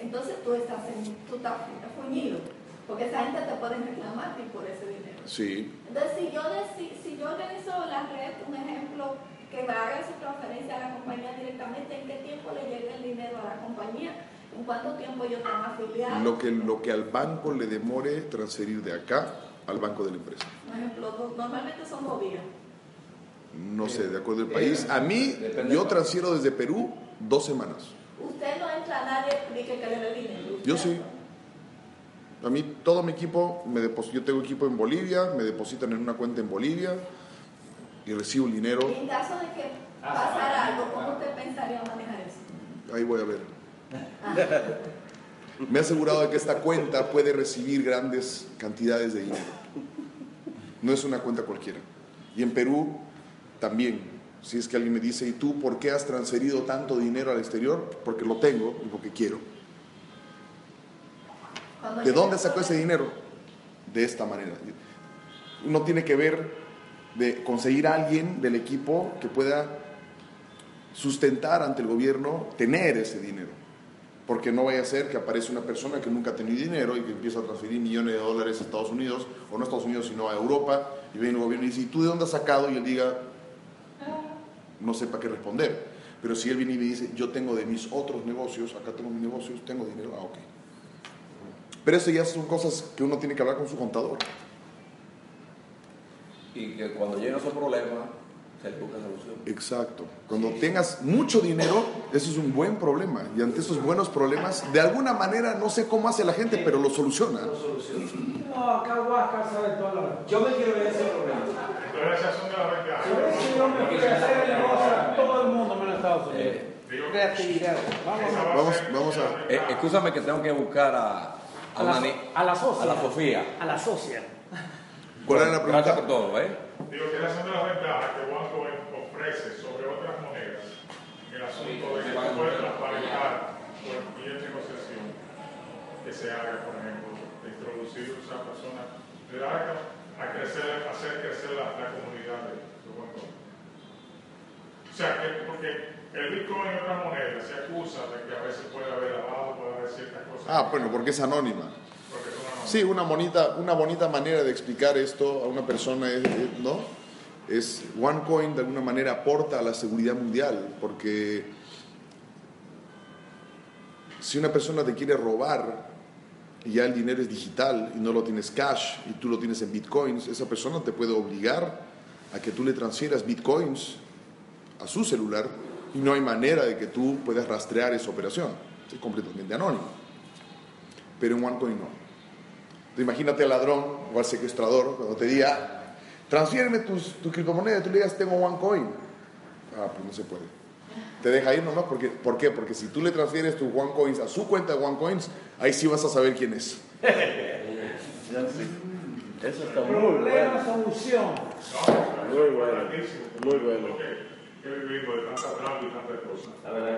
[SPEAKER 5] entonces tú estás, en, tú estás fuñido, porque esa gente te puede reclamar por ese dinero.
[SPEAKER 1] Sí.
[SPEAKER 5] Entonces, si yo, deci- si yo organizo la red, un ejemplo, que me haga su transferencia a la compañía directamente, ¿en qué tiempo le llega el dinero a la compañía? ¿En cuánto tiempo yo tengo afiliado?
[SPEAKER 1] Lo que, lo que al banco le demore transferir de acá al banco de la empresa.
[SPEAKER 5] Por ejemplo, normalmente son dos días.
[SPEAKER 1] No sé, de acuerdo al país. A mí, yo transfiero desde Perú dos semanas.
[SPEAKER 5] Usted no entra a nadie y que le dé dinero.
[SPEAKER 1] Yo sí. A mí todo mi equipo, me yo tengo equipo en Bolivia, me depositan en una cuenta en Bolivia y recibo el dinero.
[SPEAKER 5] En caso de que pasara algo, ¿cómo usted pensaría manejar eso?
[SPEAKER 1] Ahí voy a ver. Me he asegurado de que esta cuenta puede recibir grandes cantidades de dinero. No es una cuenta cualquiera. Y en Perú también. Si es que alguien me dice, ¿y tú por qué has transferido tanto dinero al exterior? Porque lo tengo y porque quiero. ¿De dónde sacó ese dinero? De esta manera. No tiene que ver de conseguir a alguien del equipo que pueda sustentar ante el gobierno tener ese dinero. Porque no vaya a ser que aparece una persona que nunca ha tenido dinero y que empieza a transferir millones de dólares a Estados Unidos, o no a Estados Unidos, sino a Europa, y viene el gobierno y dice, ¿y tú de dónde has sacado? Y él diga, no sepa qué responder. Pero si él viene y me dice, yo tengo de mis otros negocios, acá tengo mis negocios, tengo dinero, ah, ok. Pero eso ya son cosas que uno tiene que hablar con su contador.
[SPEAKER 2] y que cuando llegue ese problema, se busca solución.
[SPEAKER 1] Exacto. Cuando tengas mucho dinero, eso es un buen problema. Y ante esos buenos problemas, de alguna manera, no sé cómo hace la gente, pero lo soluciona.
[SPEAKER 4] Lo soluciona.
[SPEAKER 3] No, acá Huasca sabe todo lo
[SPEAKER 4] Yo me quiero ver ese problema.
[SPEAKER 6] Esas son de las ventajas.
[SPEAKER 3] Por eso yo todo el mundo menos Estados Unidos.
[SPEAKER 2] Eh,
[SPEAKER 3] Creatividad. Vamos
[SPEAKER 1] Vamos- a-
[SPEAKER 6] la
[SPEAKER 2] eh, escúchame que tengo que buscar a, a,
[SPEAKER 3] la, a la socia.
[SPEAKER 2] a la Sofía.
[SPEAKER 3] A la socia.
[SPEAKER 1] ¿Cuál era la
[SPEAKER 2] Gracias por
[SPEAKER 1] pregunta?
[SPEAKER 2] todo, ¿eh?
[SPEAKER 6] Digo que esas son de las ventajas que OneCoin ofrece sobre otras monedas en el asunto de que se puede transparentar por cualquier negociación que se haga, por ejemplo, de introducir a esa persona, de dar a, a crecer, hacer crecer la, la comunidad de, de OneCoin. O sea, que porque el Bitcoin y otras monedas se acusa de que a veces puede haber lavado, puede haber ciertas cosas.
[SPEAKER 1] Ah, bueno, porque es anónima.
[SPEAKER 6] porque.
[SPEAKER 1] Sí, una bonita, una bonita manera de explicar esto a una persona, es, es- ¿no? Es OneCoin de alguna manera aporta a la seguridad mundial, porque si una persona te quiere robar y ya el dinero es digital y no lo tienes cash y tú lo tienes en bitcoins, esa persona te puede obligar a que tú le transfieras bitcoins a su celular y no hay manera de que tú puedas rastrear esa operación. Es completamente anónimo. Pero en OneCoin no. Entonces, imagínate al ladrón o al secuestrador cuando te diga, transfiéreme tus, tu criptomoneda, tú le digas, tengo OneCoin. Ah, pues no se puede. Te deja ir nomás, porque, ¿por qué? Porque si tú le transfieres tus OneCoins a su cuenta de OneCoins, ahí sí vas a saber quién es.
[SPEAKER 7] Eso está muy
[SPEAKER 3] Problema,
[SPEAKER 7] bueno.
[SPEAKER 3] solución.
[SPEAKER 7] Muy bueno. Muy bueno.
[SPEAKER 9] La verdad